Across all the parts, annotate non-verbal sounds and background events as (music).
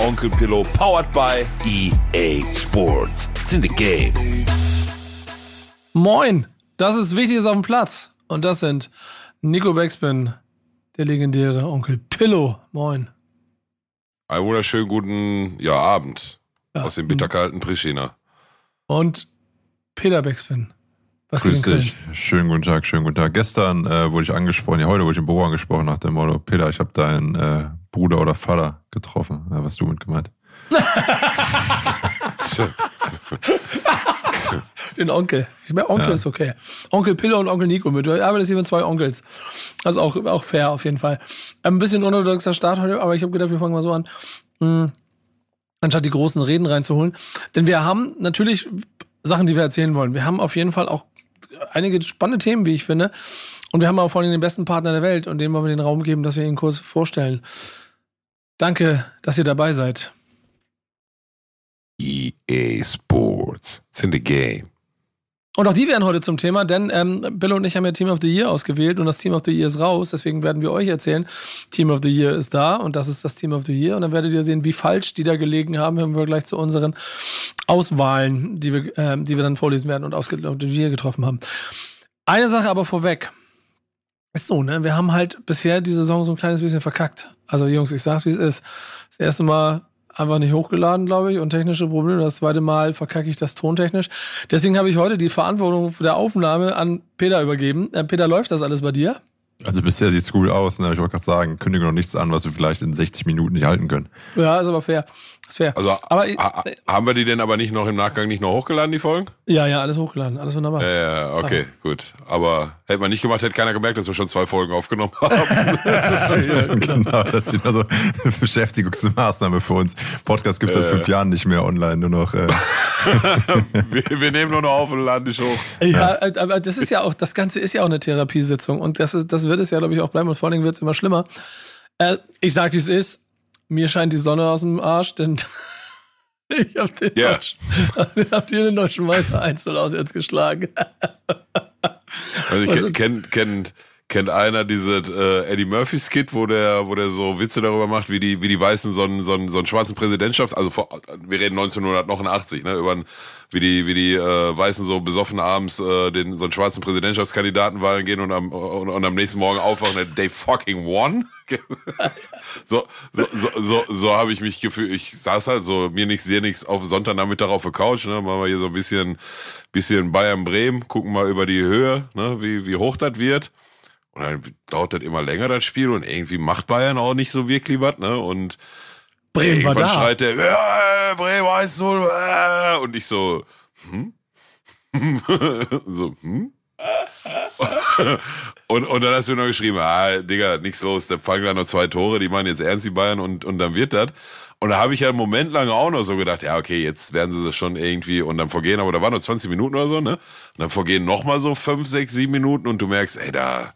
Onkel Pillow, powered by EA Sports. It's in the game. Moin, das ist Wichtiges auf dem Platz. Und das sind Nico Backspin, der legendäre Onkel Pillow. Moin. Einen wunderschönen guten ja, Abend Ja. aus dem bitterkalten Pristina. Und Peter Backspin. Was Grüß dich. Schönen guten Tag, schönen guten Tag. Gestern äh, wurde ich angesprochen, ja, heute wurde ich im Büro angesprochen nach dem Motto, Peter, ich habe deinen äh, Bruder oder Vater getroffen. Ja, was du mit gemeint? (laughs) Den Onkel. Ich meine, Onkel Ja. ist okay. Onkel Pillow und Onkel Nico mit. Arbeitest hier mit zwei Onkels. Das ist auch, auch fair auf jeden Fall. Ein bisschen unorthodoxer Start heute, aber ich habe gedacht, wir fangen mal so an. Hm. Anstatt die großen Reden reinzuholen. Denn wir haben natürlich Sachen, die wir erzählen wollen. Wir haben auf jeden Fall auch einige spannende Themen, wie ich finde. Und wir haben auch vor allem den besten Partner der Welt und dem wollen wir den Raum geben, dass wir ihn kurz vorstellen. Danke, dass ihr dabei seid. EA Sports. It's in the game. Und auch die werden heute zum Thema, denn ähm, Bill und ich haben ja Team of the Year ausgewählt und das Team of the Year ist raus. Deswegen werden wir euch erzählen, Team of the Year ist da und das ist das Team of the Year. Und dann werdet ihr sehen, wie falsch die da gelegen haben, wenn wir gleich zu unseren Auswahlen, die wir, ähm, die wir dann vorlesen werden und ausge und die wir getroffen haben. Eine Sache aber vorweg. Ist so, ne? Wir haben halt bisher die Saison so ein kleines bisschen verkackt. Also Jungs, ich sag's wie es ist. Das erste Mal einfach nicht hochgeladen, glaube ich, und technische Probleme. Das zweite Mal verkacke ich das tontechnisch. Deswegen habe ich heute die Verantwortung der Aufnahme an Peter übergeben. Äh, Peter, läuft das alles bei dir? Also bisher sieht's gut aus, ne? Ich wollte gerade sagen, kündige noch nichts an, was wir vielleicht in 60 Minuten nicht halten können. Ja, ist aber fair. Ist fair. Also aber ha haben wir die denn aber nicht noch im Nachgang nicht noch hochgeladen, die Folgen? ja, ja, alles hochgeladen, alles wunderbar. Ja, ja, okay, gut. Aber hätte man nicht gemacht, hätte keiner gemerkt, dass wir schon zwei Folgen aufgenommen haben. (laughs) genau, das ist wieder so eine Beschäftigungsmaßnahme für uns. Podcast gibt's seit fünf Jahren nicht mehr online, nur noch. Äh, (laughs) wir, wir nehmen nur noch auf und laden dich hoch. Ja, äh, aber das ist ja auch, das Ganze ist ja auch eine Therapiesitzung und das, ist, das wird es ja, glaube ich, auch bleiben und vor allen Dingen wird es immer schlimmer. Äh, ich sag, wie es ist. Mir scheint die Sonne aus dem Arsch, denn (laughs) ich habe den, Ja. Deutschen- (laughs) hab dir den deutschen Meister 1-0 auswärts geschlagen. (laughs) Also ich Also- kennt kennt kennt einer diese äh, Eddie Murphy Skit, wo der wo der so Witze darüber macht, wie die wie die Weißen so einen so einen, so einen schwarzen Präsidentschafts also vor, wir reden 1989, ne, über einen, wie die wie die äh, Weißen so besoffen abends äh, den so einen schwarzen Präsidentschaftskandidaten wählen gehen und am und, und am nächsten Morgen aufwachen, they fucking won. (laughs) so so so so, so habe ich mich gefühlt. Ich saß halt so mir nichts sehe nichts auf Sonntagnachmittag auf der Couch, ne, machen wir hier so ein bisschen bisschen Bayern Bremen, gucken mal über die Höhe, ne, wie wie hoch das wird. Und dann dauert das immer länger, das Spiel, und irgendwie macht Bayern auch nicht so wirklich was, ne? Und Bremen war irgendwann da. schreit der, ja, Bremen 1-0, äh, und ich so, hm? (laughs) so, hm? Und, und dann hast du noch geschrieben, ah, Digga, nichts los, der fangen da noch zwei Tore, die machen jetzt ernst die Bayern und, und dann wird das. Und da habe ich ja einen Moment lang auch noch so gedacht, ja, okay, jetzt werden sie das schon irgendwie und dann vergehen, aber da waren nur 20 Minuten oder so, ne? Und dann vergehen nochmal so fünf, sechs, sieben Minuten und du merkst, ey, da,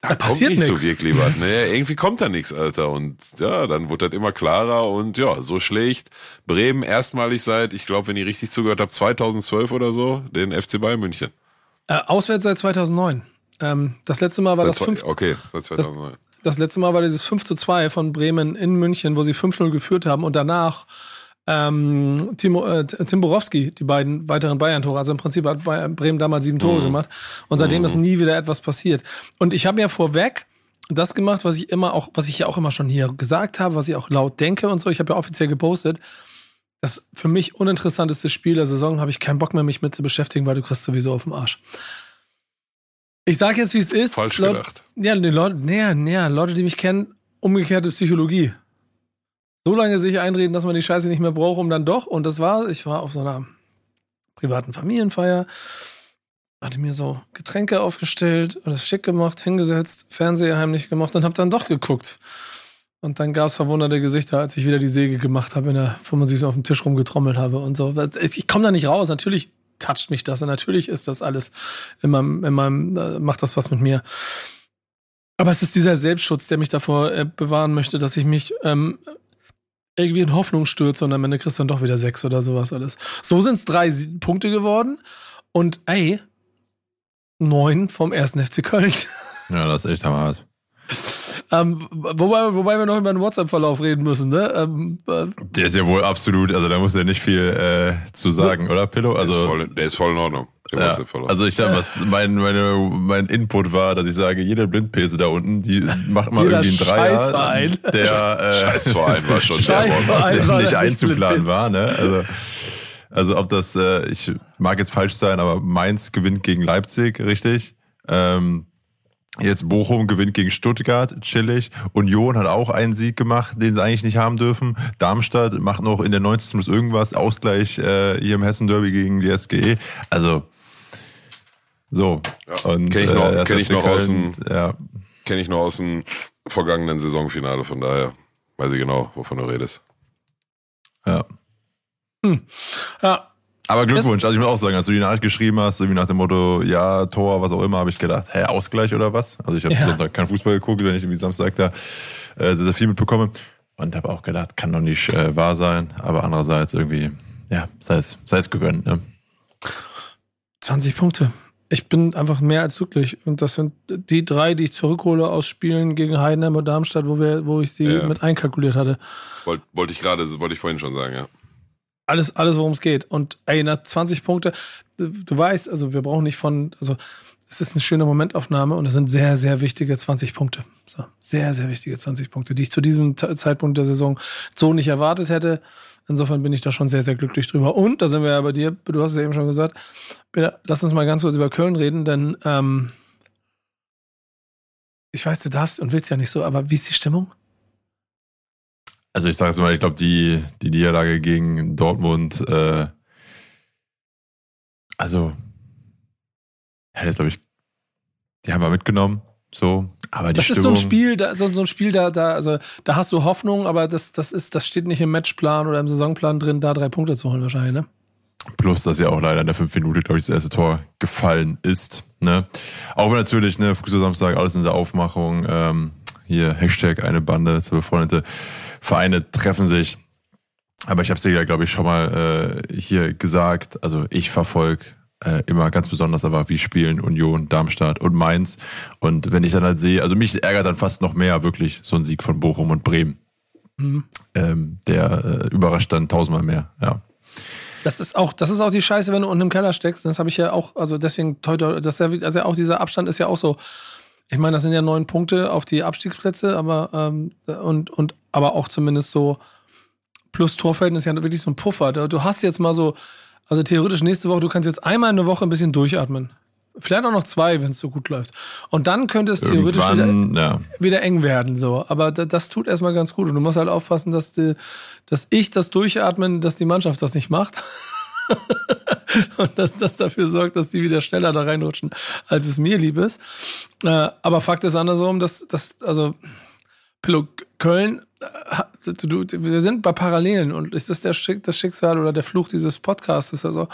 da, kommt passiert nicht nix. so wirklich was, ne? (laughs) Irgendwie kommt da nichts, Alter. Und ja, dann wurde das immer klarer und ja, so schlägt Bremen erstmalig seit, ich glaube, wenn ich richtig zugehört habe, 2012 oder so, den FC Bayern München. Äh, auswärts seit 2009. Ähm, das letzte Mal war das Seit zwei- 5 okay, seit 2009. Das letzte Mal war dieses 5 zu 2 von Bremen in München, wo sie 5-0 geführt haben und danach ähm, Timo, äh, Tim Borowski, die beiden weiteren Bayern-Tore. Also im Prinzip hat Bremen damals sieben Tore gemacht und seitdem ist nie wieder etwas passiert. Und ich habe ja vorweg das gemacht, was ich immer auch, was ich ja auch immer schon hier gesagt habe, was ich auch laut denke und so. Ich habe ja offiziell gepostet. Das für mich uninteressanteste Spiel der Saison habe ich keinen Bock mehr, mich mit zu beschäftigen, weil du kriegst sowieso auf den Arsch. Ich sage jetzt, wie es ist. Falsch Laut- gedacht. ja, die Leute, nee, nee, Leute, die mich kennen, umgekehrte Psychologie. So lange sich einreden, dass man die Scheiße nicht mehr braucht, um dann doch. Und das war, ich war auf so einer privaten Familienfeier, hatte mir so Getränke aufgestellt, alles schick gemacht, hingesetzt, Fernseher heimlich gemacht und hab dann doch geguckt. Und dann gab's verwunderte Gesichter, als ich wieder die Säge gemacht habe, in der 75 auf dem Tisch rumgetrommelt habe und so. Ich komme da nicht raus. Natürlich toucht mich das und natürlich ist das alles in meinem, in meinem äh, macht das was mit mir. Aber es ist dieser Selbstschutz, der mich davor äh, bewahren möchte, dass ich mich ähm, irgendwie in Hoffnung stürze und am Ende kriegst du dann doch wieder sechs oder sowas alles. So sind es drei Punkte geworden und ey, neun vom ersten FC Köln. Ja, das ist echt hammerhart. (laughs) Ähm, wobei, wobei wir noch über den WhatsApp-Verlauf reden müssen, ne? Ähm, äh, Der ist ja wohl absolut, also da muss er nicht viel äh, zu sagen, oder Pillow? Der, ist Also, voll, der ist voll in Ordnung. Der ja, also ich glaube, was mein, meine, mein Input war, dass ich sage, jede Blindpese da unten, die macht mal Jeder irgendwie einen Dreier, Scheißverein. der äh, Scheißverein war schon (laughs) Scheißverein. der war nicht einzuplanen war, ne? Also, also ob das, äh, ich mag jetzt falsch sein, aber Mainz gewinnt gegen Leipzig, richtig. Ähm, jetzt Bochum gewinnt gegen Stuttgart, chillig. Union hat auch einen Sieg gemacht, den sie eigentlich nicht haben dürfen. Darmstadt macht noch in der 90. plus irgendwas, Ausgleich äh, hier im Hessen-Derby gegen die SGE. Also, so. Und kenn ich noch- das kenn ich noch aus dem- ja, Kenne ich nur aus dem vergangenen Saisonfinale, von daher weiß ich genau, wovon du redest. ja. ja, Aber Glückwunsch, also ich muss auch sagen, als du die Nachricht geschrieben hast, irgendwie nach dem Motto, ja, Tor, was auch immer, habe ich gedacht, hä, Ausgleich oder was? Also ich habe Ja. Sonntag keinen Fußball geguckt, wenn ich irgendwie Samstag da äh, sehr, sehr viel mitbekomme. Und habe auch gedacht, kann doch nicht äh, wahr sein. Aber andererseits irgendwie, ja, sei es, sei es gegönnt. Ne? 20 Punkte. Ich bin einfach mehr als glücklich. Und das sind die drei, die ich zurückhole aus Spielen gegen Heidenheim und Darmstadt, wo, wir, wo ich sie Ja. mit einkalkuliert hatte. Wollte wollt ich gerade, wollte ich vorhin schon sagen, ja. Alles, alles worum es geht. Und ey, nach 20 Punkte, du, du weißt, also wir brauchen nicht von, also es ist eine schöne Momentaufnahme und es sind sehr, sehr wichtige 20 Punkte. So, sehr, sehr wichtige 20 Punkte, die ich zu diesem Zeitpunkt der Saison so nicht erwartet hätte. Insofern bin ich da schon sehr, sehr glücklich drüber. Und da sind wir ja bei dir, du hast es eben schon gesagt, lass uns mal ganz kurz über Köln reden, denn ähm, ich weiß, du darfst und willst ja nicht so, aber wie ist die Stimmung? Also ich sage jetzt mal, ich glaube, die, die Niederlage gegen Dortmund, äh, also, ja, das glaube ich, die haben wir mitgenommen, so. Aber die Das Stimmung, ist so ein Spiel, da, so, so ein Spiel, da, da, also, da hast du Hoffnung, aber das, das, ist, das steht nicht im Matchplan oder im Saisonplan drin, da drei Punkte zu holen wahrscheinlich, ne? Plus, dass ja auch leider in der fünf Minute, glaube ich, das erste Tor gefallen ist. Ne? Auch wenn natürlich, ne, früher Samstag, alles in der Aufmachung, ähm, hier Hashtag eine Bande, zwei befreundete Vereine treffen sich. Aber ich habe es dir ja, glaube ich, schon mal äh, hier gesagt. Also ich verfolge äh, immer ganz besonders aber, wie spielen Union, Darmstadt und Mainz. Und wenn ich dann halt sehe, also mich ärgert dann fast noch mehr wirklich so ein Sieg von Bochum und Bremen. Mhm. Ähm, der äh, überrascht dann tausendmal mehr, ja. Das ist auch, das ist auch die Scheiße, wenn du unten im Keller steckst. Das habe ich ja auch, also deswegen, heute, das ist ja, also auch dieser Abstand ist ja auch so. Ich meine, das sind ja neun Punkte auf die Abstiegsplätze, aber ähm, und und aber auch zumindest so plus Torverhältnis ist ja wirklich so ein Puffer. Du hast jetzt mal so, also theoretisch nächste Woche, du kannst jetzt einmal in der Woche ein bisschen durchatmen. Vielleicht auch noch zwei, wenn es so gut läuft. Und dann könnte es theoretisch wieder, ja. wieder eng werden, so. Aber da, das tut erstmal ganz gut. Und du musst halt aufpassen, dass, die, dass ich das Durchatmen, dass die Mannschaft das nicht macht. (laughs) und dass das dafür sorgt, dass die wieder schneller da reinrutschen, als es mir lieb ist. Äh, aber Fakt ist andersrum, dass, dass also Pillow Köln, äh, du, du, wir sind bei Parallelen und ist das der Schick, das Schicksal oder der Fluch dieses Podcasts? Also,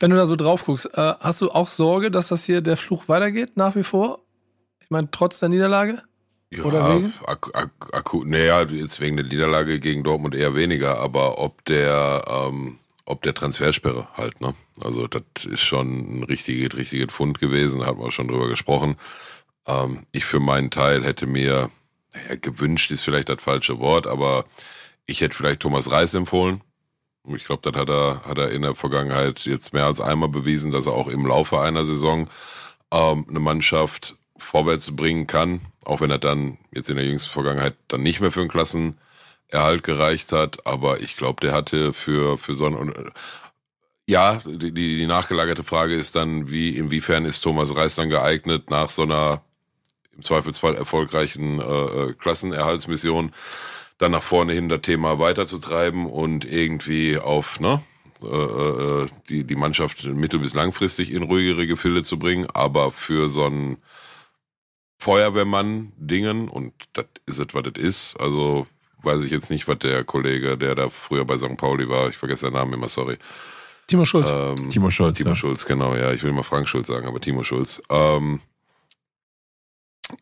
wenn du da so drauf guckst, äh, hast du auch Sorge, dass das hier der Fluch weitergeht nach wie vor? Ich meine, trotz der Niederlage? Ja, Oder wegen? ak ak akut, naja, jetzt wegen der Niederlage gegen Dortmund eher weniger, aber ob der, ähm, ob der Transfersperre halt, ne? Also das ist schon ein richtiges, richtiges Fund gewesen, da wir auch schon drüber gesprochen. Ähm, ich für meinen Teil hätte mir, naja, gewünscht ist vielleicht das falsche Wort, aber ich hätte vielleicht Thomas Reis empfohlen. Ich glaube, das hat er, hat er in der Vergangenheit jetzt mehr als einmal bewiesen, dass er auch im Laufe einer Saison ähm, eine Mannschaft vorwärts bringen kann, auch wenn er dann jetzt in der jüngsten Vergangenheit dann nicht mehr für einen Klassenerhalt gereicht hat. Aber ich glaube, der hatte für, für so ein, ja, die, die, nachgelagerte Frage ist dann, wie, inwiefern ist Thomas Reis dann geeignet, nach so einer im Zweifelsfall erfolgreichen äh, äh, Klassenerhaltsmission dann nach vorne hin das Thema weiterzutreiben und irgendwie auf, ne, äh, äh, die, die Mannschaft mittel- bis langfristig in ruhigere Gefilde zu bringen, aber für so ein Feuerwehrmann-Dingen, und das ist es, was das ist, also weiß ich jetzt nicht, was der Kollege, der da früher bei St. Pauli war, ich vergesse den Namen immer, sorry, Timo Schulz. Ähm, Timo Schulz. Timo ja. Schulz, genau, ja. Ich will immer Frank Schulz sagen, aber Timo Schulz. Ähm,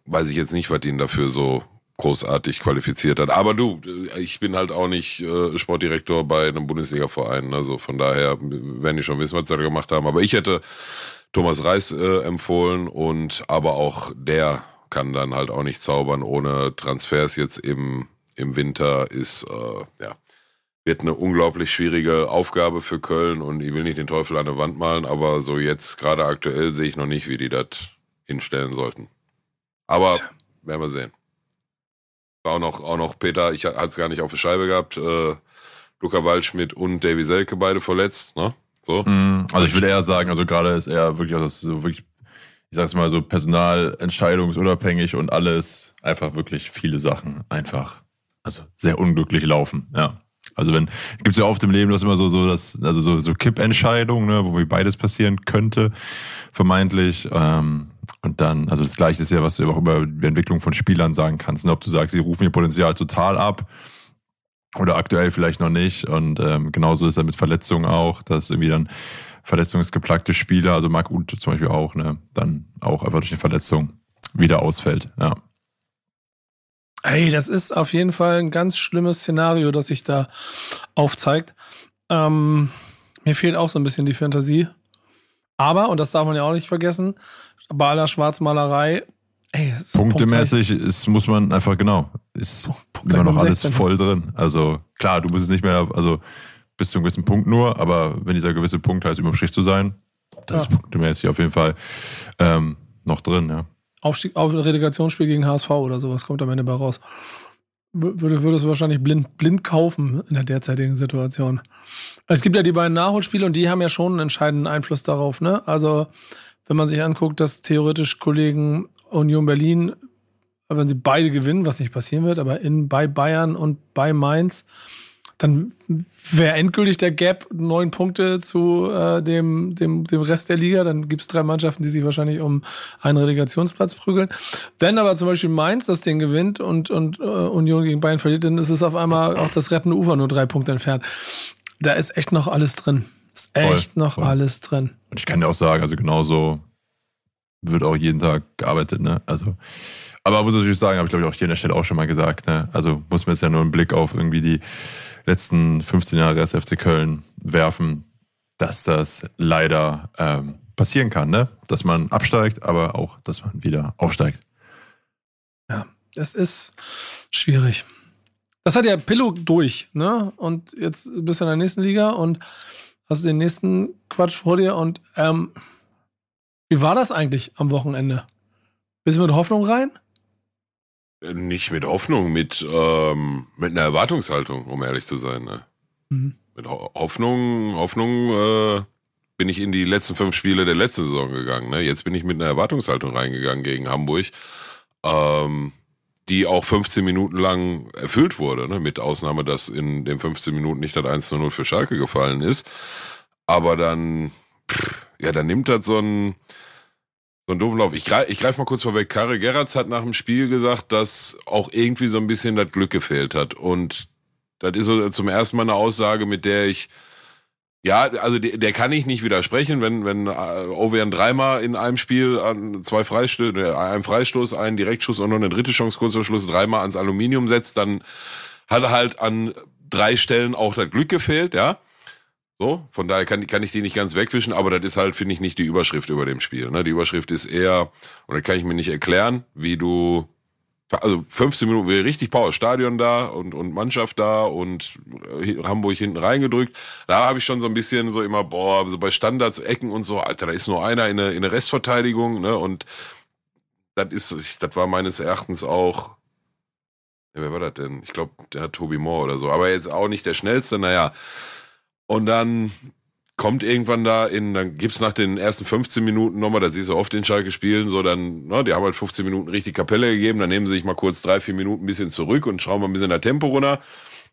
weiß ich jetzt nicht, was ihn dafür so großartig qualifiziert hat. Aber du, ich bin halt auch nicht äh, Sportdirektor bei einem Bundesliga-Verein. Also von daher werden die schon wissen, was sie da gemacht haben. Aber ich hätte Thomas Reis äh, empfohlen und aber auch der kann dann halt auch nicht zaubern ohne Transfers jetzt im, im Winter ist, äh, ja, wird eine unglaublich schwierige Aufgabe für Köln und ich will nicht den Teufel an der Wand malen, aber so jetzt gerade aktuell sehe ich noch nicht, wie die das hinstellen sollten. Aber werden wir sehen. Auch noch, auch noch Peter, ich hatte es gar nicht auf der Scheibe gehabt, äh, Luca Waldschmidt und Davy Selke beide verletzt, ne? So. Mm, Also ich würde eher sagen, also gerade ist er wirklich, also so wirklich, ich sag's mal so, personalentscheidungsunabhängig und alles, einfach wirklich viele Sachen einfach, also sehr unglücklich laufen, ja. Also wenn, gibt's ja oft im Leben, das immer so, so, das, also so, so Kippentscheidungen, ne, wo beides passieren könnte, vermeintlich. Ähm, und dann, also das Gleiche ist ja, was du auch über die Entwicklung von Spielern sagen kannst. Ne? Ob du sagst, sie rufen ihr Potenzial total ab oder aktuell vielleicht noch nicht. Und ähm, genauso ist er mit Verletzungen auch, dass irgendwie dann verletzungsgeplagte Spieler, also Marc Uth zum Beispiel auch, ne, dann auch einfach durch eine Verletzung wieder ausfällt. Ja. Ey, das ist auf jeden Fall ein ganz schlimmes Szenario, das sich da aufzeigt. Ähm, mir fehlt auch so ein bisschen die Fantasie. Aber, und das darf man ja auch nicht vergessen, bei aller Schwarzmalerei, ey, Punktemäßig ist, muss man einfach genau, ist Punkt immer noch alles 16. voll drin. Also klar, du musst es nicht mehr, also bis zu einem gewissen Punkt nur, aber wenn dieser gewisse Punkt heißt, überm Strich zu sein, das Ja. ist punktemäßig auf jeden Fall ähm, noch drin, ja. Aufstieg, auf Relegationsspiel gegen HSV oder sowas kommt am Ende bei raus. Würde, würdest du wahrscheinlich blind, blind kaufen in der derzeitigen Situation. Es gibt ja die beiden Nachholspiele und die haben ja schon einen entscheidenden Einfluss darauf. Ne? Also, wenn man sich anguckt, dass theoretisch Kollegen Union Berlin, wenn sie beide gewinnen, was nicht passieren wird, aber in, bei Bayern und bei Mainz, dann wäre endgültig der Gap neun Punkte zu äh, dem, dem, dem Rest der Liga. Dann gibt es drei Mannschaften, die sich wahrscheinlich um einen Relegationsplatz prügeln. Wenn aber zum Beispiel Mainz das Ding gewinnt und, und äh, Union gegen Bayern verliert, dann ist es auf einmal auch das rettende Ufer nur drei Punkte entfernt. Da ist echt noch alles drin. Ist Voll, echt noch voll. alles drin. Und ich kann dir auch sagen, also genauso wird auch jeden Tag gearbeitet, ne? Also, aber muss natürlich sagen, habe ich glaube ich auch hier an der Stelle auch schon mal gesagt, ne? Also muss man jetzt ja nur einen Blick auf irgendwie die letzten 15 Jahre des FC Köln werfen, dass das leider ähm, passieren kann, ne? Dass man absteigt, aber auch, dass man wieder aufsteigt. Ja, es ist schwierig. Das hat ja Pillow durch, ne? Und jetzt bist du in der nächsten Liga und hast den nächsten Quatsch vor dir. Und ähm, wie war das eigentlich am Wochenende? Bist du mit Hoffnung rein? Nicht mit Hoffnung, mit, ähm, mit einer Erwartungshaltung, um ehrlich zu sein. Ne? Mhm. Mit Ho Hoffnung, Hoffnung äh, bin ich in die letzten fünf Spiele der letzten Saison gegangen. Ne? Jetzt bin ich mit einer Erwartungshaltung reingegangen gegen Hamburg, ähm, die auch 15 Minuten lang erfüllt wurde, ne? mit Ausnahme, dass in den 15 Minuten nicht das 1 zu 0 für Schalke gefallen ist. Aber dann, pff, ja, dann nimmt das so ein, so ein doofen Lauf. Ich greife ich greif mal kurz vorweg. Karel Geratz hat nach dem Spiel gesagt, dass auch irgendwie so ein bisschen das Glück gefehlt hat. Und das ist so zum ersten Mal eine Aussage, mit der ich, ja, also der, der kann ich nicht widersprechen, wenn, wenn äh, Ovean dreimal in einem Spiel an zwei Freistöße, äh, einen Freistoß, einen Direktschuss und noch eine dritte Chance kurz vor Schluss dreimal ans Aluminium setzt, dann hat er halt an drei Stellen auch das Glück gefehlt, ja. So, von daher kann, kann ich die nicht ganz wegwischen, aber das ist halt, finde ich, nicht die Überschrift über dem Spiel. Ne? Die Überschrift ist eher, und das kann ich mir nicht erklären, wie du, also 15 Minuten wäre richtig Power, Stadion da und, und Mannschaft da und äh, Hamburg hinten reingedrückt. Da habe ich schon so ein bisschen so immer, boah, so bei Standards, Ecken und so, Alter, da ist nur einer in der, in der Restverteidigung, ne? Und das ist, das war meines Erachtens auch, wer war das denn? Ich glaube, der hat Tobi Moore oder so, aber jetzt auch nicht der schnellste, naja. Und dann kommt irgendwann da in, dann gibt's nach den ersten 15 Minuten nochmal, da siehst du oft den Schalke spielen, so dann, ne, die haben halt 15 Minuten richtig Kapelle gegeben, dann nehmen sie sich mal kurz drei, vier Minuten ein bisschen zurück und schrauben mal ein bisschen das Tempo runter.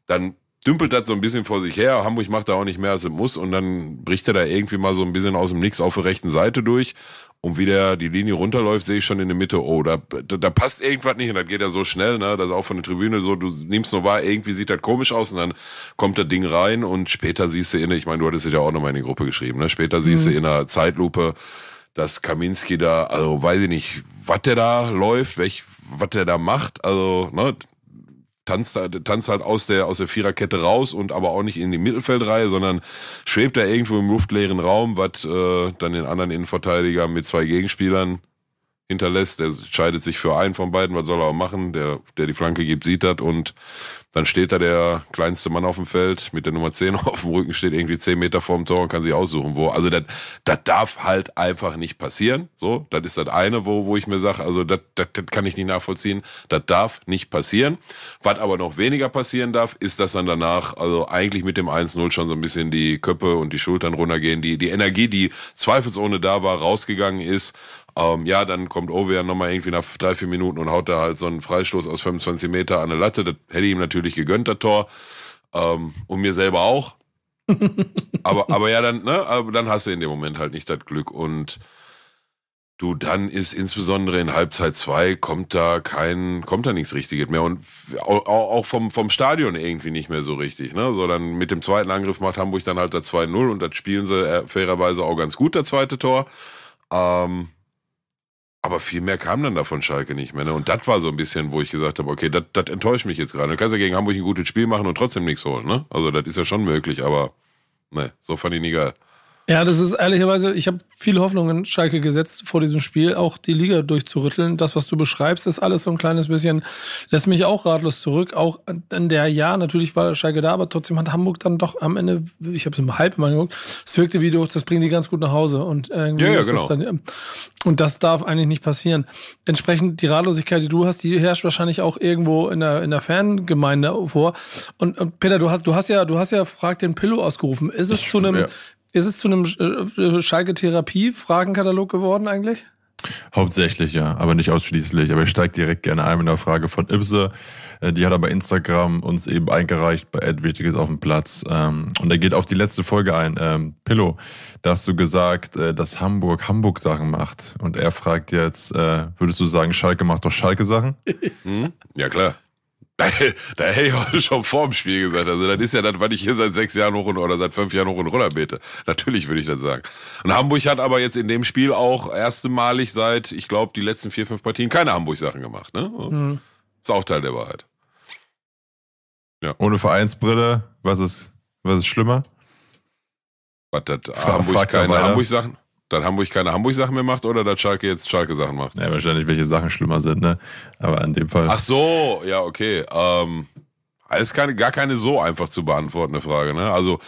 Dann dümpelt das so ein bisschen vor sich her. Hamburg macht da auch nicht mehr, als es muss. Und dann bricht er da irgendwie mal so ein bisschen aus dem Nix auf der rechten Seite durch. Und wie der die Linie runterläuft, sehe ich schon in der Mitte, oh, da, da, da passt irgendwas nicht und das geht ja so schnell, ne? Das ist auch von der Tribüne so, du nimmst nur wahr, irgendwie sieht das komisch aus und dann kommt das Ding rein und später siehst du in, ich meine, du hattest es ja auch nochmal in die Gruppe geschrieben, ne? Später siehst mhm. du in einer Zeitlupe, dass Kaminski da, also weiß ich nicht, was der da läuft, welch, was der da macht, also, ne? Tanzt, tanzt halt aus der, aus der Viererkette raus und aber auch nicht in die Mittelfeldreihe, sondern schwebt da irgendwo im luftleeren Raum, was äh, dann den anderen Innenverteidiger mit zwei Gegenspielern hinterlässt. Der scheidet sich für einen von beiden, was soll er auch machen? Der, der die Flanke gibt, sieht das und dann steht da der kleinste Mann auf dem Feld mit der Nummer 10 (laughs) auf dem Rücken, steht irgendwie 10 Meter vorm Tor und kann sich aussuchen, wo. Also das, das darf halt einfach nicht passieren. So, das ist das eine, wo, wo ich mir sage, also das kann ich nicht nachvollziehen. Das darf nicht passieren. Was aber noch weniger passieren darf, ist, dass dann danach, also eigentlich mit dem 1-0 schon so ein bisschen die Köpfe und die Schultern runtergehen. Die, die Energie, die zweifelsohne da war, rausgegangen ist. Ähm, ja, dann kommt Ovean nochmal irgendwie nach drei, vier Minuten und haut da halt so einen Freistoß aus 25 Meter an eine Latte. Das hätte ihm natürlich gegönnt, das Tor. Ähm, und mir selber auch. (laughs) aber, aber ja, dann, ne, aber dann hast du in dem Moment halt nicht das Glück. Und du, dann ist insbesondere in Halbzeit zwei kommt da kein, kommt da nichts Richtiges mehr. Und auch, vom, vom Stadion irgendwie nicht mehr so richtig, ne? So dann mit dem zweiten Angriff macht Hamburg dann halt das 2-0 und das spielen sie äh, fairerweise auch ganz gut, das zweite Tor. Ähm, aber viel mehr kam dann davon Schalke nicht mehr. Ne? Und das war so ein bisschen, wo ich gesagt habe, okay, das enttäuscht mich jetzt gerade. Du kannst ja gegen Hamburg ein gutes Spiel machen und trotzdem nichts holen. Ne? Also das ist ja schon möglich, aber ne, so fand ich nie geil. Ja, das ist ehrlicherweise, ich habe viele Hoffnungen in Schalke gesetzt vor diesem Spiel, auch die Liga durchzurütteln. Das, was du beschreibst, ist alles so ein kleines bisschen, lässt mich auch ratlos zurück. Auch in der Jahr, natürlich war Schalke da, aber trotzdem hat Hamburg dann doch am Ende, ich habe es im Halb mal geguckt, es wirkte wie durch, das bringen die ganz gut nach Hause. Und irgendwie ja, ja, genau. Dann, und das darf eigentlich nicht passieren. Entsprechend die Ratlosigkeit, die du hast, die herrscht wahrscheinlich auch irgendwo in der, in der Fangemeinde vor. Und, und Peter, du hast, du hast ja, du hast ja Frag den Pillow ausgerufen. Ist es ich, zu einem, ja ist es zu einem äh, Schalke-Therapie-Fragenkatalog geworden eigentlich? Hauptsächlich, ja, aber nicht ausschließlich. Aber ich steige direkt gerne ein mit einer Frage von Ibse. Äh, die hat er bei Instagram uns eben eingereicht bei Ed Wichtiges auf dem Platz. Ähm, und er geht auf die letzte Folge ein. Ähm, Pillow, da hast du gesagt, äh, dass Hamburg Hamburg-Sachen macht. Und er fragt jetzt, würdest du sagen, Schalke macht doch Schalke-Sachen? (laughs) Hm? Ja, klar. Da, hätte ich auch schon vor dem Spiel gesagt. Also, das ist ja das, was ich hier seit sechs Jahren hoch und, oder seit fünf Jahren hoch und runter bete. Natürlich würde ich das sagen. Und Hamburg hat aber jetzt in dem Spiel auch erstmalig seit, ich glaube, die letzten vier, fünf Partien keine Hamburg-Sachen gemacht. Ne? Mhm. Ist auch Teil der Wahrheit. Ja. Ohne Vereinsbrille, was ist, was ist schlimmer? Was, das Hamburg keine Hamburg-Sachen? Dass Hamburg keine Hamburg-Sachen mehr macht oder dass Schalke jetzt Schalke-Sachen macht? Ja, wahrscheinlich, welche Sachen schlimmer sind, ne? Aber in dem Fall. Ach so, ja, okay. Ähm, ist keine, gar keine so einfach zu beantwortende Frage, ne? Also,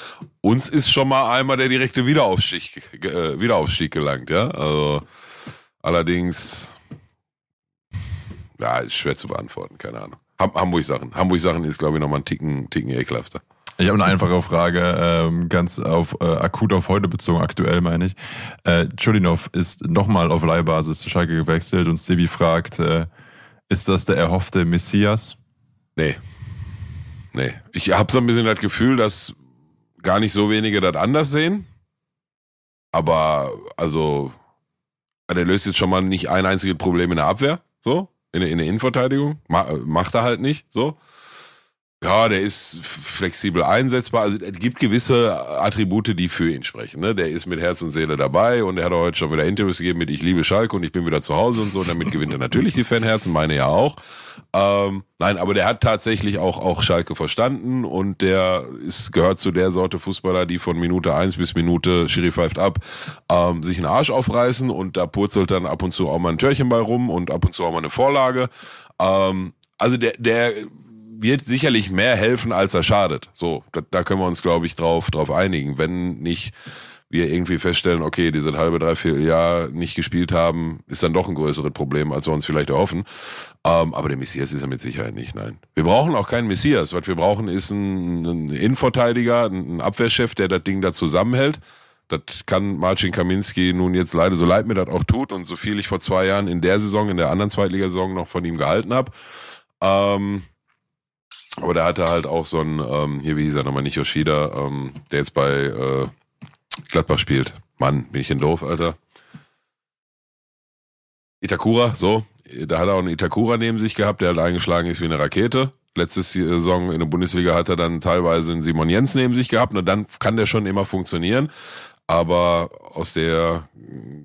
uns ist schon mal einmal der direkte Wiederaufstieg, äh, Wiederaufstieg gelangt, ja? Also, allerdings, ja, ist schwer zu beantworten, keine Ahnung. Hamburg-Sachen. Hamburg-Sachen ist, glaube ich, nochmal ein Ticken, Ticken ekelhafter. Ich habe eine einfache Frage, ähm, ganz auf äh, akut auf heute bezogen, aktuell meine ich. Äh, Chulinov ist nochmal auf Leihbasis zu Schalke gewechselt und Stevie fragt, äh, ist das der erhoffte Messias? Nee. Nee. Ich habe so ein bisschen das Gefühl, dass gar nicht so wenige das anders sehen. Aber, also, der löst jetzt schon mal nicht ein einziges Problem in der Abwehr, so, in der, in der Innenverteidigung. macht er halt nicht, so. Ja, der ist flexibel einsetzbar. Also es gibt gewisse Attribute, die für ihn sprechen. Ne? Der ist mit Herz und Seele dabei und er hat heute schon wieder Interviews gegeben mit Ich liebe Schalke und ich bin wieder zu Hause und so. Und damit gewinnt er natürlich die Fanherzen, meine ja auch. Ähm, nein, aber der hat tatsächlich auch, auch Schalke verstanden und der ist, gehört zu der Sorte Fußballer, die von Minute eins bis Minute, Schiri pfeift ab, ähm, sich einen Arsch aufreißen und da purzelt dann ab und zu auch mal ein Törchen bei rum und ab und zu auch mal eine Vorlage. Ähm, also der, der wird sicherlich mehr helfen, als er schadet. So, da, da können wir uns, glaube ich, drauf, drauf einigen. Wenn nicht wir irgendwie feststellen, okay, diese halbe, dreiviertel Jahr nicht gespielt haben, ist dann doch ein größeres Problem, als wir uns vielleicht erhoffen. Ähm, aber der Messias ist er mit Sicherheit nicht, nein. Wir brauchen auch keinen Messias. Was wir brauchen, ist ein, ein Innenverteidiger, ein Abwehrchef, der das Ding da zusammenhält. Das kann Marcin Kaminski nun jetzt leider, so leid mir das auch tut und so viel ich vor zwei Jahren in der Saison, in der anderen Zweitligasaison noch von ihm gehalten habe. Ähm, Aber da hatte halt auch so ein, ähm, hier wie hieß er nochmal, nicht Yoshida, ähm, der jetzt bei äh, Gladbach spielt. Mann, bin ich denn doof, Alter? Itakura, so. Da hat er auch einen Itakura neben sich gehabt, der halt eingeschlagen ist wie eine Rakete. Letzte Saison in der Bundesliga hat er dann teilweise einen Simon Jens neben sich gehabt und dann kann der schon immer funktionieren. Aber aus der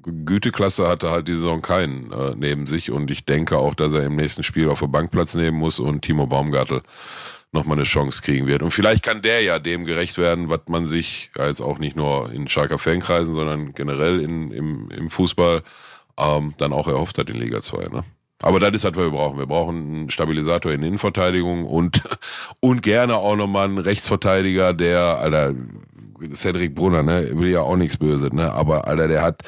Güteklasse hat er halt die Saison keinen äh, neben sich und ich denke auch, dass er im nächsten Spiel auf der Bank Platz nehmen muss und Timo Baumgartel nochmal eine Chance kriegen wird. Und vielleicht kann der ja dem gerecht werden, was man sich ja jetzt auch nicht nur in Schalker Fankreisen, sondern generell in, im, im Fußball ähm, dann auch erhofft hat in Liga 2. Ne? Aber das ist halt, was wir brauchen. Wir brauchen einen Stabilisator in Innenverteidigung und, (laughs) und gerne auch nochmal einen Rechtsverteidiger, der, Alter, Cedric Brunner, ne, will ja auch nichts Böses, ne, aber Alter, der hat,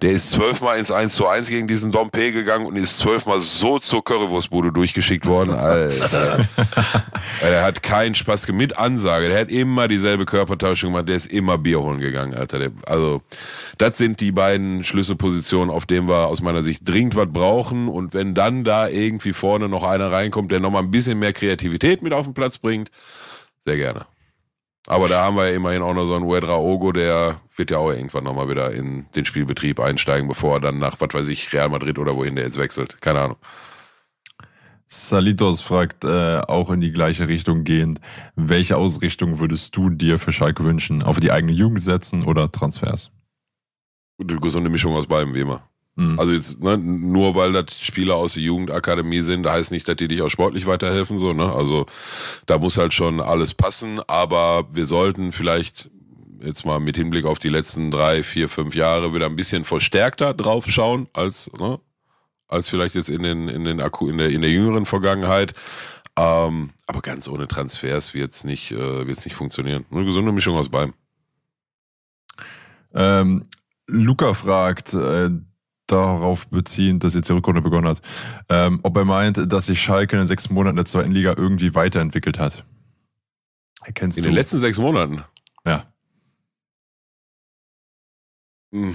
der ist zwölfmal ins 1 zu 1 gegen diesen Dompe gegangen und ist zwölfmal so zur Currywurstbude durchgeschickt worden, Alter. (laughs) der hat keinen Spaß mit Ansage, der hat immer dieselbe Körpertauschung gemacht, der ist immer Bier holen gegangen, Alter. Der, also, das sind die beiden Schlüsselpositionen, auf denen wir aus meiner Sicht dringend was brauchen und wenn dann da irgendwie vorne noch einer reinkommt, der nochmal ein bisschen mehr Kreativität mit auf den Platz bringt, sehr gerne. Aber da haben wir ja immerhin auch noch so einen Wedra Ogo, der wird ja auch irgendwann nochmal wieder in den Spielbetrieb einsteigen, bevor er dann nach, was weiß ich, Real Madrid oder wohin der jetzt wechselt. Keine Ahnung. Salitos fragt äh, auch in die gleiche Richtung gehend, welche Ausrichtung würdest du dir für Schalke wünschen? Auf die eigene Jugend setzen oder Transfers? Eine gesunde Mischung aus beidem, wie immer. Mhm. Also jetzt, ne, nur weil das Spieler aus der Jugendakademie sind, heißt nicht, dass die dich auch sportlich weiterhelfen, so, ne? Also da muss halt schon alles passen, aber wir sollten vielleicht jetzt mal mit Hinblick auf die letzten drei, vier, fünf Jahre wieder ein bisschen verstärkter drauf schauen, als, ne, als vielleicht jetzt in den, in den Akku, in der, in der jüngeren Vergangenheit. Ähm, aber ganz ohne Transfers wird's nicht, äh, wird's nicht funktionieren. Eine gesunde Mischung aus beidem. Ähm, Luca fragt, äh, darauf beziehen, dass jetzt die Rückrunde begonnen hat, ähm, ob er meint, dass sich Schalke in den sechs Monaten der zweiten Liga irgendwie weiterentwickelt hat. Erkennst in du? den letzten sechs Monaten? Ja. Hm.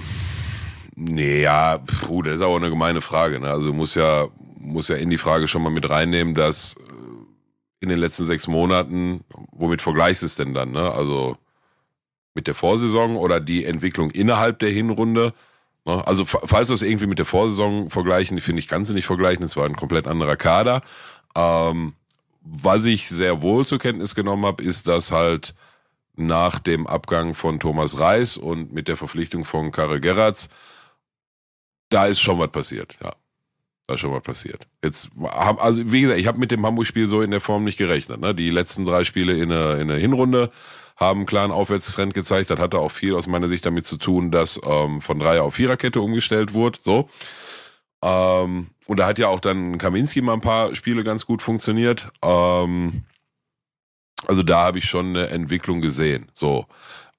Nee, ja, puh, das ist auch eine gemeine Frage. Ne? Also muss ja, muss ja in die Frage schon mal mit reinnehmen, dass äh, in den letzten sechs Monaten, womit vergleichst du es denn dann? Ne? Also mit der Vorsaison oder die Entwicklung innerhalb der Hinrunde? Ne? Also falls wir es irgendwie mit der Vorsaison vergleichen, finde ich, du nicht vergleichen, es war ein komplett anderer Kader. Ähm, was ich sehr wohl zur Kenntnis genommen habe, ist, dass halt nach dem Abgang von Thomas Reis und mit der Verpflichtung von Karel Gerrards, da ist schon was passiert, ja. Da schon was passiert. Jetzt haben, also wie gesagt, ich habe mit dem Hamburg-Spiel so in der Form nicht gerechnet. Ne? Die letzten drei Spiele in der, in der Hinrunde haben einen klaren Aufwärtstrend gezeigt. Das hatte auch viel aus meiner Sicht damit zu tun, dass ähm, von Dreier auf Viererkette umgestellt wurde. So. Ähm, und da hat ja auch dann Kaminski mal ein paar Spiele ganz gut funktioniert. Ähm, also da habe ich schon eine Entwicklung gesehen. So.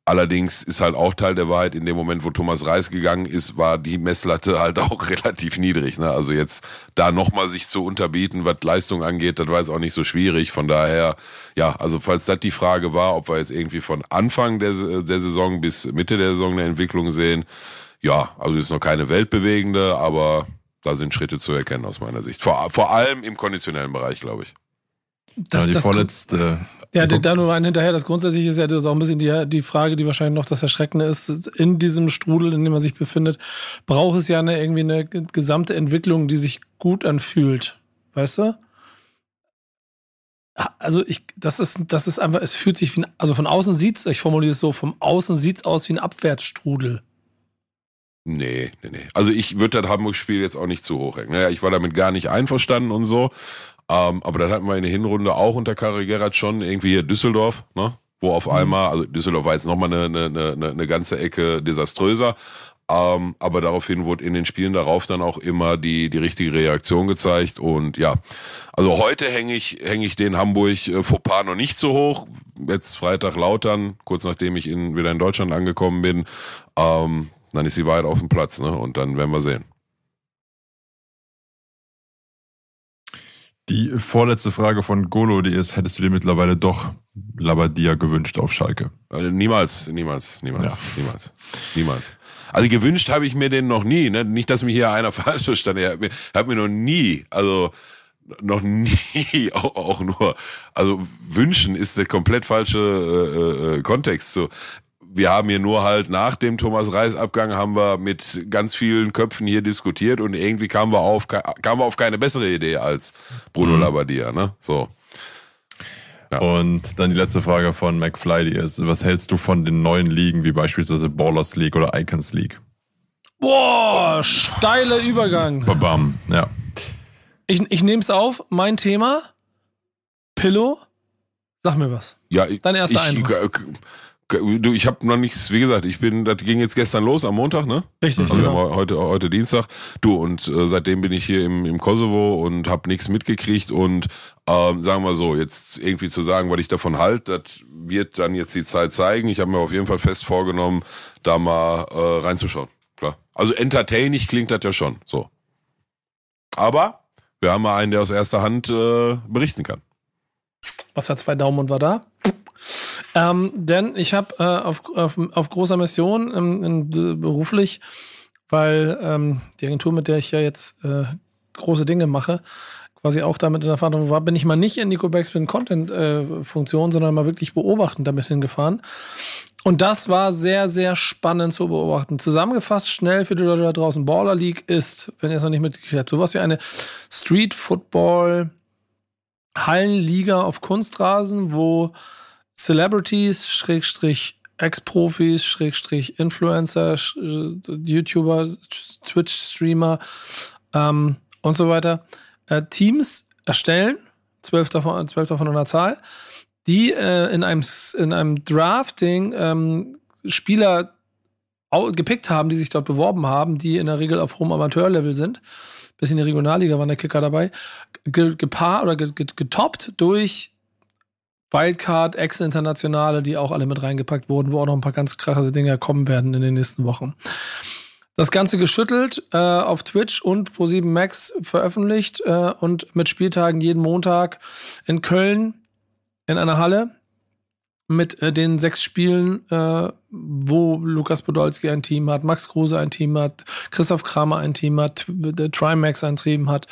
Allerdings ist halt auch Teil der Wahrheit, in dem Moment, wo Thomas Reis gegangen ist, war die Messlatte halt (laughs) auch relativ niedrig. Ne? Also jetzt da nochmal sich zu unterbieten, was Leistung angeht, das war jetzt auch nicht so schwierig. Von daher, ja, also falls das die Frage war, ob wir jetzt irgendwie von Anfang der, der Saison bis Mitte der Saison eine Entwicklung sehen, ja, also ist noch keine weltbewegende, aber da sind Schritte zu erkennen aus meiner Sicht. Vor, vor allem im konditionellen Bereich, glaube ich. Das, ja, die das vorletzte ja, da nur ein hinterher. Das grundsätzliche ist ja auch ein bisschen die, die Frage, die wahrscheinlich noch das Erschreckende ist. In diesem Strudel, in dem man sich befindet, braucht es ja eine, irgendwie eine gesamte Entwicklung, die sich gut anfühlt. Weißt du? Also ich, das ist, das ist einfach, es fühlt sich wie ein, also von außen sieht's, ich formuliere es so, vom Außen sieht's aus wie ein Abwärtsstrudel. Nee, nee, nee. Also ich würde das Hamburg-Spiel jetzt auch nicht zu hoch hängen. Naja, ich war damit gar nicht einverstanden und so. Ähm, aber dann hatten wir in der Hinrunde auch unter Karel Gerrard schon irgendwie hier Düsseldorf, ne? Wo auf mhm. einmal, also Düsseldorf war jetzt nochmal eine, eine, eine, eine ganze Ecke desaströser. Ähm, aber daraufhin wurde in den Spielen darauf dann auch immer die, die richtige Reaktion gezeigt. Und ja, also heute hänge ich, hänge ich den Hamburg äh, Fauxpas noch nicht so hoch. Jetzt Freitag Lautern, kurz nachdem ich in, wieder in Deutschland angekommen bin. Ähm, dann ist die Wahrheit auf dem Platz, ne? Und dann werden wir sehen. Die vorletzte Frage von Golo, die ist, hättest du dir mittlerweile doch Labadia gewünscht auf Schalke? Also niemals, niemals, niemals, ja. niemals, niemals. Also gewünscht habe ich mir den noch nie. Ne? Nicht, dass mir hier einer (laughs) falsch verstanden hat. Hat mir noch nie, also noch nie (laughs) auch, auch nur, also wünschen ist der komplett falsche äh, äh, Kontext. So, wir haben hier nur halt nach dem Thomas Reis Abgang haben wir mit ganz vielen Köpfen hier diskutiert und irgendwie kamen wir auf kamen wir auf keine bessere Idee als Bruno mhm. Labbadia, ne? So. Ja. Und dann die letzte Frage von McFly, die ist, was hältst du von den neuen Ligen wie beispielsweise Ballers League oder Icons League? Boah, steiler Übergang. Bam, ja. Ich, ich nehme es auf, mein Thema, Pillow, sag mir was. Ja, Dein erster ich, Eindruck. Du, ich habe noch nichts, wie gesagt, ich bin, das ging jetzt gestern los am Montag, ne? Richtig. Also genau. heute, heute Dienstag. Du, und äh, seitdem bin ich hier im, im Kosovo und habe nichts mitgekriegt und ähm, sagen wir so, jetzt irgendwie zu sagen, was ich davon halte, das wird dann jetzt die Zeit zeigen. Ich habe mir auf jeden Fall fest vorgenommen, da mal äh, reinzuschauen. Klar. Also entertaining klingt das ja schon. So. Aber wir haben mal einen, der aus erster Hand äh, berichten kann. Was hat zwei Daumen und war da? Ähm, denn ich habe äh, auf, auf, auf, großer Mission ähm, in, beruflich, weil ähm, die Agentur, mit der ich ja jetzt äh, große Dinge mache, quasi auch damit in Verantwortung war, bin ich mal nicht in Nico Backspin Content äh, Funktion, sondern mal wirklich beobachtend damit hingefahren. Und das war sehr, sehr spannend zu beobachten. Zusammengefasst schnell für die Leute da draußen. Baller League ist, wenn ihr es noch nicht mitgekriegt habt, sowas wie eine Street Football Hallenliga auf Kunstrasen, wo Celebrities, Schrägstrich Ex-Profis, Schrägstrich Influencer, YouTuber, Twitch-Streamer ähm, und so weiter äh, Teams erstellen, zwölf davon, zwölf davon in der Zahl, die äh, in, einem, in einem Drafting ähm, Spieler gepickt haben, die sich dort beworben haben, die in der Regel auf hohem Amateurlevel sind. Bis in die Regionalliga waren der Kicker dabei. Gepaart oder getoppt durch Wildcard, Ex-Internationale, die auch alle mit reingepackt wurden, wo auch noch ein paar ganz krasse Dinge kommen werden in den nächsten Wochen. Das Ganze geschüttelt, äh, auf Twitch und Pro7 Max veröffentlicht äh, und mit Spieltagen jeden Montag in Köln in einer Halle mit äh, den sechs Spielen, äh, wo Lukas Podolski ein Team hat, Max Kruse ein Team hat, Christoph Kramer ein Team hat, der Trimax ein Team hat,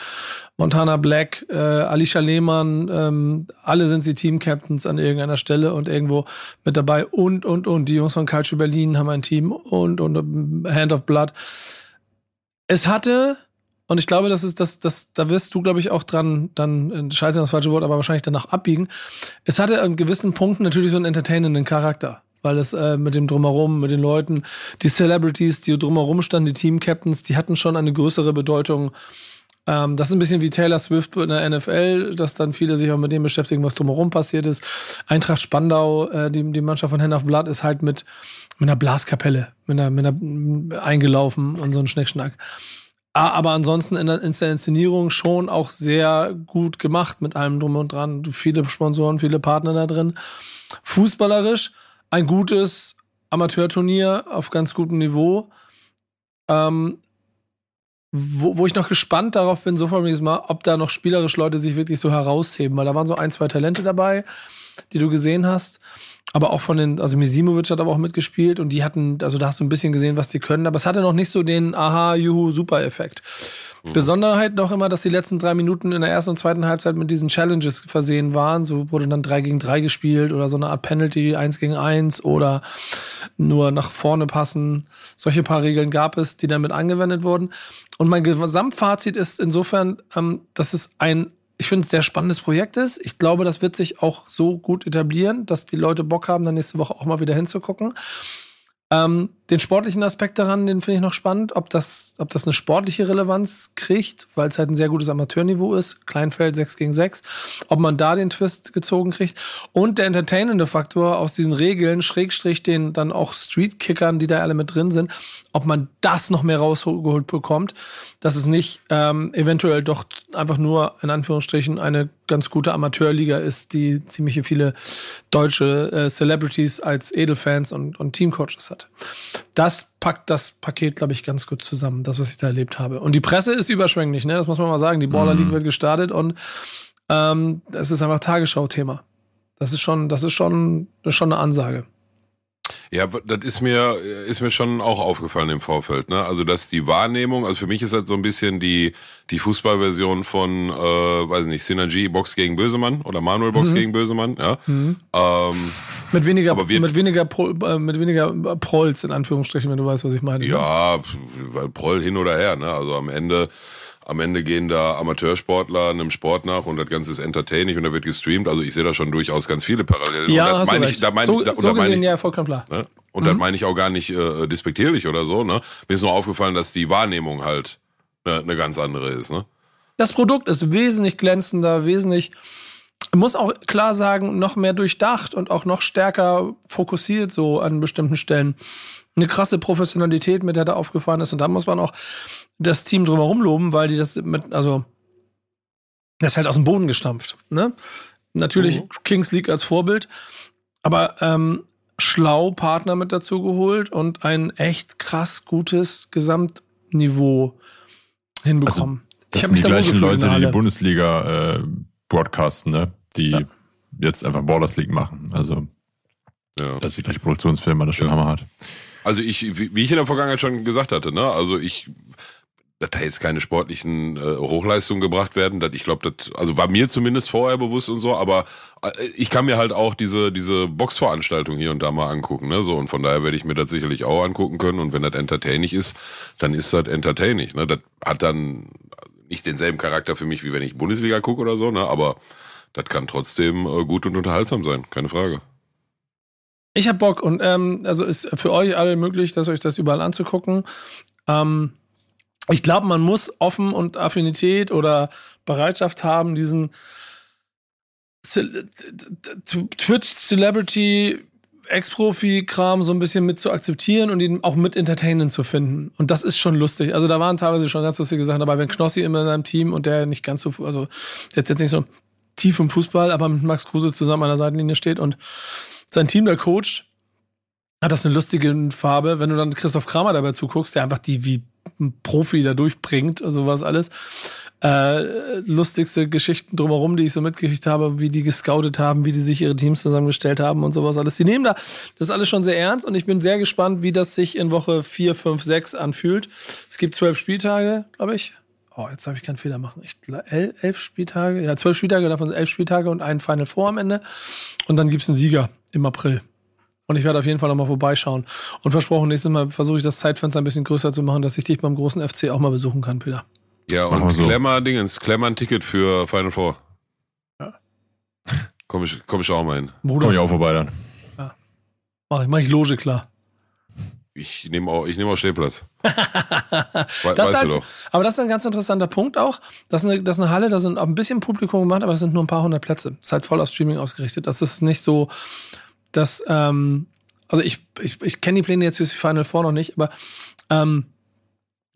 Montana Black, äh, Alicia Lehmann, ähm, alle sind sie Team-Captains an irgendeiner Stelle und irgendwo mit dabei und, und, und. Die Jungs von Calcio Berlin haben ein Team und, und Hand of Blood. Es hatte und ich glaube, das ist das, das, da wirst du, glaube ich, auch dran, dann äh, scheitern das falsche Wort, aber wahrscheinlich danach abbiegen. Es hatte an gewissen Punkten natürlich so einen entertainenden Charakter, weil es äh, mit dem drumherum, mit den Leuten, die Celebrities, die drumherum standen, die Team-Captains, die hatten schon eine größere Bedeutung. Ähm, das ist ein bisschen wie Taylor Swift in der NFL, dass dann viele sich auch mit dem beschäftigen, was drumherum passiert ist. Eintracht Spandau, äh, die, die Mannschaft von Hand of Blood ist halt mit, mit einer Blaskapelle, mit einer, mit einer eingelaufen und so ein Schneckschnack. Ah, aber ansonsten in der, in der Inszenierung schon auch sehr gut gemacht mit allem drum und dran. Viele Sponsoren, viele Partner da drin. Fußballerisch ein gutes Amateurturnier auf ganz gutem Niveau. Ähm, wo, wo ich noch gespannt darauf bin, so von Mal, ob da noch spielerisch Leute sich wirklich so herausheben, weil da waren so ein, zwei Talente dabei, die du gesehen hast aber auch von den, also Misimovic hat aber auch mitgespielt und die hatten, also da hast du ein bisschen gesehen, was die können, aber es hatte noch nicht so den Aha, Juhu, Super-Effekt. Mhm. Besonderheit noch immer, dass die letzten drei Minuten in der ersten und zweiten Halbzeit mit diesen Challenges versehen waren. So wurde dann drei gegen drei gespielt oder so eine Art Penalty, eins gegen eins oder nur nach vorne passen. Solche paar Regeln gab es, die damit angewendet wurden. Und mein Gesamtfazit ist insofern, ähm, dass es ein ich finde es sehr spannendes Projekt ist. Ich glaube, das wird sich auch so gut etablieren, dass die Leute Bock haben, dann nächste Woche auch mal wieder hinzugucken. Ähm, den sportlichen Aspekt daran, den finde ich noch spannend, ob das, ob das eine sportliche Relevanz kriegt, weil es halt ein sehr gutes Amateurniveau ist. Kleinfeld 6 gegen 6. Ob man da den Twist gezogen kriegt. Und der entertainende Faktor aus diesen Regeln, Schrägstrich den dann auch Streetkickern, die da alle mit drin sind, ob man das noch mehr rausgeholt bekommt, dass es nicht ähm, eventuell doch einfach nur in Anführungsstrichen eine ganz gute Amateurliga ist, die ziemlich viele deutsche äh, Celebrities als Edelfans und, und Teamcoaches hat das packt das Paket, glaube ich, ganz gut zusammen, das, was ich da erlebt habe. Und die Presse ist überschwänglich, ne? Das muss man mal sagen. Die Baller League mm. wird gestartet und ähm, es ist einfach Tagesschau-Thema. Das ist schon, das ist schon, das ist schon eine Ansage. Ja, das ist mir, ist mir schon auch aufgefallen im Vorfeld, ne? Also, dass die Wahrnehmung, also für mich ist das so ein bisschen die, die Fußballversion von, äh, weiß nicht, Synergy Box gegen Bösemann oder Manuel Box mhm. gegen Bösemann, ja. Mhm. Ähm, mit weniger, mit weniger, Pro, äh, mit weniger Prolls in Anführungsstrichen, wenn du weißt, was ich meine. Ne? Ja, weil Proll hin oder her, ne? Also am Ende, am Ende gehen da Amateursportler einem Sport nach und das Ganze ist entertaining und da wird gestreamt. Also ich sehe da schon durchaus ganz viele Parallelen. Ja, und hast du recht. da meine so, ich, da, so gesehen, ich, ja, vollkommen klar. Ne? Und mhm. das meine ich auch gar nicht äh, despektierlich oder so. Ne? Mir ist nur aufgefallen, dass die Wahrnehmung halt eine ne ganz andere ist. Ne? Das Produkt ist wesentlich glänzender, wesentlich, muss auch klar sagen, noch mehr durchdacht und auch noch stärker fokussiert so an bestimmten Stellen. Eine krasse Professionalität, mit der da aufgefahren ist. Und da muss man auch das Team drumherum loben, weil die das mit, also, das ist halt aus dem Boden gestampft. Ne? Natürlich mhm. Kings League als Vorbild, aber ähm, schlau Partner mit dazu geholt und ein echt krass gutes Gesamtniveau hinbekommen. Also, das ich sind die gleichen Leute, die die Bundesliga äh, broadcasten, ne? Die ja. jetzt einfach Borders League machen. Also, ja. das ist die gleiche Produktionsfirma, das schon ja. Hammer hat. Also ich, wie ich in der Vergangenheit schon gesagt hatte, ne, also ich dass da jetzt keine sportlichen äh, Hochleistungen gebracht werden. Das, ich glaube, das also war mir zumindest vorher bewusst und so, aber äh, ich kann mir halt auch diese, diese Boxveranstaltung hier und da mal angucken. Ne? So, und von daher werde ich mir das sicherlich auch angucken können. Und wenn das entertaining ist, dann ist das entertaining. Ne? Das hat dann nicht denselben Charakter für mich, wie wenn ich Bundesliga gucke oder so, ne? aber das kann trotzdem äh, gut und unterhaltsam sein, keine Frage. Ich hab Bock und ähm, also ist für euch alle möglich, dass euch das überall anzugucken. Ähm, ich glaube, man muss offen und Affinität oder Bereitschaft haben, diesen Twitch Celebrity Ex-Profi-Kram so ein bisschen mit zu akzeptieren und ihn auch mit entertainend zu finden. Und das ist schon lustig. Also da waren teilweise schon ganz lustige Sachen dabei, wenn Knossi immer in seinem Team und der nicht ganz so, also ist jetzt nicht so tief im Fußball, aber mit Max Kruse zusammen an der Seitenlinie steht und sein Team da coacht, hat das eine lustige Farbe. Wenn du dann Christoph Kramer dabei zuguckst, der einfach die wie ein Profi da durchbringt, sowas alles. Äh, lustigste Geschichten drumherum, die ich so mitgekriegt habe, wie die gescoutet haben, wie die sich ihre Teams zusammengestellt haben und sowas alles. Die nehmen da das ist alles schon sehr ernst und ich bin sehr gespannt, wie das sich in Woche 4, 5, 6 anfühlt. Es gibt zwölf Spieltage, glaube ich. Oh, jetzt darf ich keinen Fehler machen. Ich, elf, Spieltage, ja, zwölf Spieltage, davon elf Spieltage und ein Final Four am Ende. Und dann gibt's einen Sieger im April. Und ich werde auf jeden Fall nochmal vorbeischauen. Und versprochen, nächstes Mal versuche ich das Zeitfenster ein bisschen größer zu machen, dass ich dich beim großen FC auch mal besuchen kann, Peter. Ja, und so. Klemmer Dingens, Klemmer ein Ticket für Final Four. Ja. Komm ich, komm ich auch mal hin. Bruder. Komm ich auch vorbei dann. Ja. Mach ich, mach ich Loge klar. Ich nehme auch, ich nehme auch Stehplatz. (laughs) We weißt halt, du doch. Aber das ist ein ganz interessanter Punkt auch. Das ist eine, das ist eine Halle, da sind auch ein bisschen Publikum gemacht, aber das sind nur ein paar hundert Plätze. Das ist halt voll auf Streaming ausgerichtet. Das ist nicht so, dass, ähm, also ich, ich, ich kenne die Pläne jetzt fürs Final Four noch nicht, aber ähm,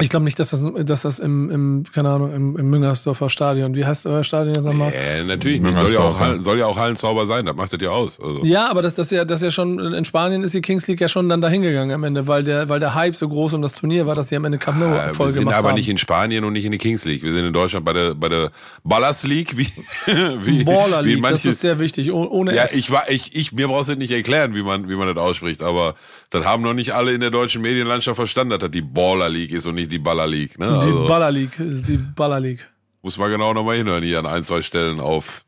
ich glaube nicht, dass das, dass das im, im, keine Ahnung, im, im Müngersdorfer Stadion, wie heißt euer Stadion jetzt nochmal? Ja, natürlich nicht. Soll ja, auch, Hallen, soll ja auch Hallenzauber sein, das macht das ja aus. Also. Ja, aber das, das, ja, das ja schon, in Spanien ist die Kings League ja schon dann dahin gegangen am Ende, weil der, weil der Hype so groß um das Turnier war, dass sie am Ende Camp Nou voll gemacht haben. Wir sind aber haben. nicht in Spanien und nicht in der Kings League. Wir sind in Deutschland bei der, bei der Ballers League, wie, (laughs) wie, Baller League, wie manches, das ist sehr wichtig, ohne Ja, ich war, ich, ich, mir brauchst du nicht erklären, wie man, wie man das ausspricht, aber das haben noch nicht alle in der deutschen Medienlandschaft verstanden, dass das die Baller League ist und nicht die Baller League, ne? Die also, Baller League ist die Baller League. Muss man genau nochmal hinhören hier an ein, zwei Stellen auf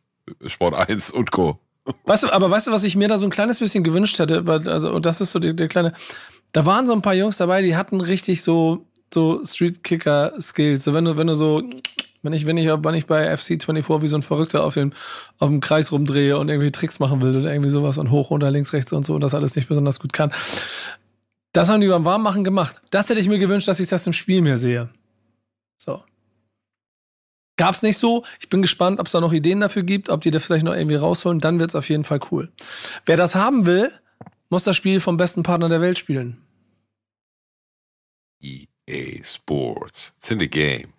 Sport 1 und Co. Weißt du, aber weißt du, was ich mir da so ein kleines bisschen gewünscht hätte? Also, und das ist so der, der kleine. Da waren so ein paar Jungs dabei, die hatten richtig so, so Street-Kicker-Skills. So, wenn du, wenn du so, wenn ich, wenn ich, wenn ich bei FC24 wie so ein Verrückter auf dem, auf dem Kreis rumdrehe und irgendwie Tricks machen will oder irgendwie sowas und hoch, runter, links, rechts und so und das alles nicht besonders gut kann. Das haben die beim Warmmachen gemacht. Das hätte ich mir gewünscht, dass ich das im Spiel mehr sehe. So. Gab's nicht so. Ich bin gespannt, ob es da noch Ideen dafür gibt, ob die das vielleicht noch irgendwie rausholen. Dann wird's auf jeden Fall cool. Wer das haben will, muss das Spiel vom besten Partner der Welt spielen. EA Sports. It's in the game.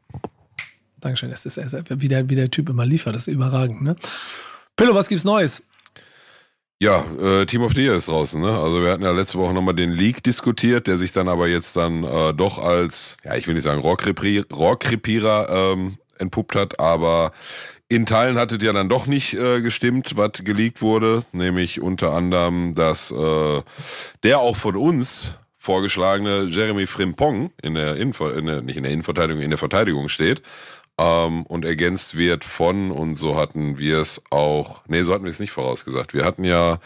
Dankeschön. Das ist wie der, wie der Typ immer liefert. Das ist überragend, ne? Pillow, was gibt's Neues? Ja, äh, Team of the Year ist draußen. Ne? Also wir hatten ja letzte Woche nochmal den League diskutiert, der sich dann aber jetzt dann äh, doch als, ja, ich will nicht sagen Rohrkrepierer ähm, entpuppt hat, aber In Teilen hat es ja dann doch nicht äh, gestimmt, was geleakt wurde, nämlich unter anderem, dass äh, der auch von uns vorgeschlagene Jeremy Frimpong in der, Innenver in der nicht in der Innenverteidigung, in der Verteidigung steht ähm, und ergänzt wird von, und so hatten wir es auch, nee, so hatten wir es nicht vorausgesagt. Wir hatten ja,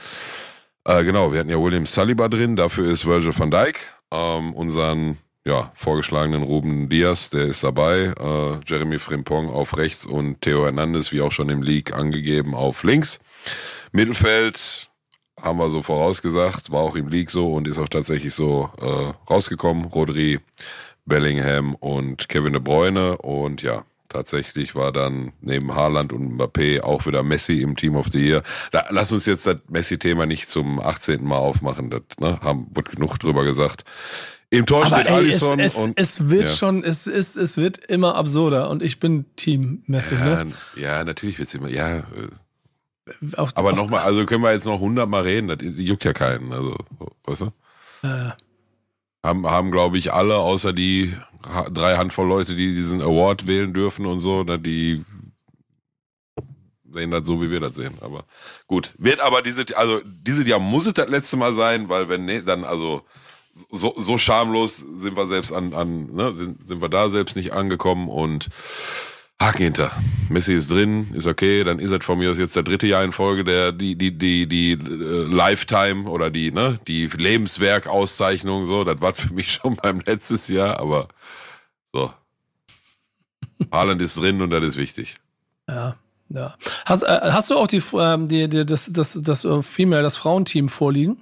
äh, genau, wir hatten ja William Saliba drin, dafür ist Virgil van Dijk, ähm, unseren ja, vorgeschlagenen Ruben Diaz, der ist dabei, äh, Jeremy Frimpong auf rechts und Theo Hernandez, wie auch schon im League angegeben, auf links. Mittelfeld haben wir so vorausgesagt, war auch im League so und ist auch tatsächlich so äh, rausgekommen. Rodri, Bellingham und Kevin de Bruyne und ja, tatsächlich war dann neben Haaland und Mbappé auch wieder Messi im Team of the Year. Da, lass uns jetzt das Messi-Thema nicht zum 18. Mal aufmachen. Das ne, haben, wird genug drüber gesagt. Im Tor Aber steht ey, Alisson es, es, und es wird ja. schon, es ist, es wird immer absurder und ich bin Team Messi, ja, ne? ja, natürlich wird's immer. Ja, äh, Auch, aber nochmal, also können wir jetzt noch 100 Mal reden. Das juckt ja keinen. Also, so, weißt du? Äh, Haben, haben glaube ich, alle, außer die drei Handvoll Leute, die diesen Award wählen dürfen und so, na, die sehen das so, wie wir das sehen. Aber gut, wird aber diese, also diese Jahr muss es das letzte Mal sein, weil wenn nee, dann also so, so schamlos sind wir selbst an, an ne, sind, sind wir da selbst nicht angekommen und Haken hinter. Messi ist drin, ist okay, dann ist es von mir aus jetzt der dritte Jahr in Folge der die die die die äh, Lifetime oder die ne die Lebenswerk-Auszeichnung so. Das war für mich (laughs) schon beim letztes Jahr, aber so. Haaland ist drin und das ist wichtig. ja, ja. Hast, äh, hast du auch die, ähm, die, die, das, das, das äh, Female, das Frauenteam vorliegen?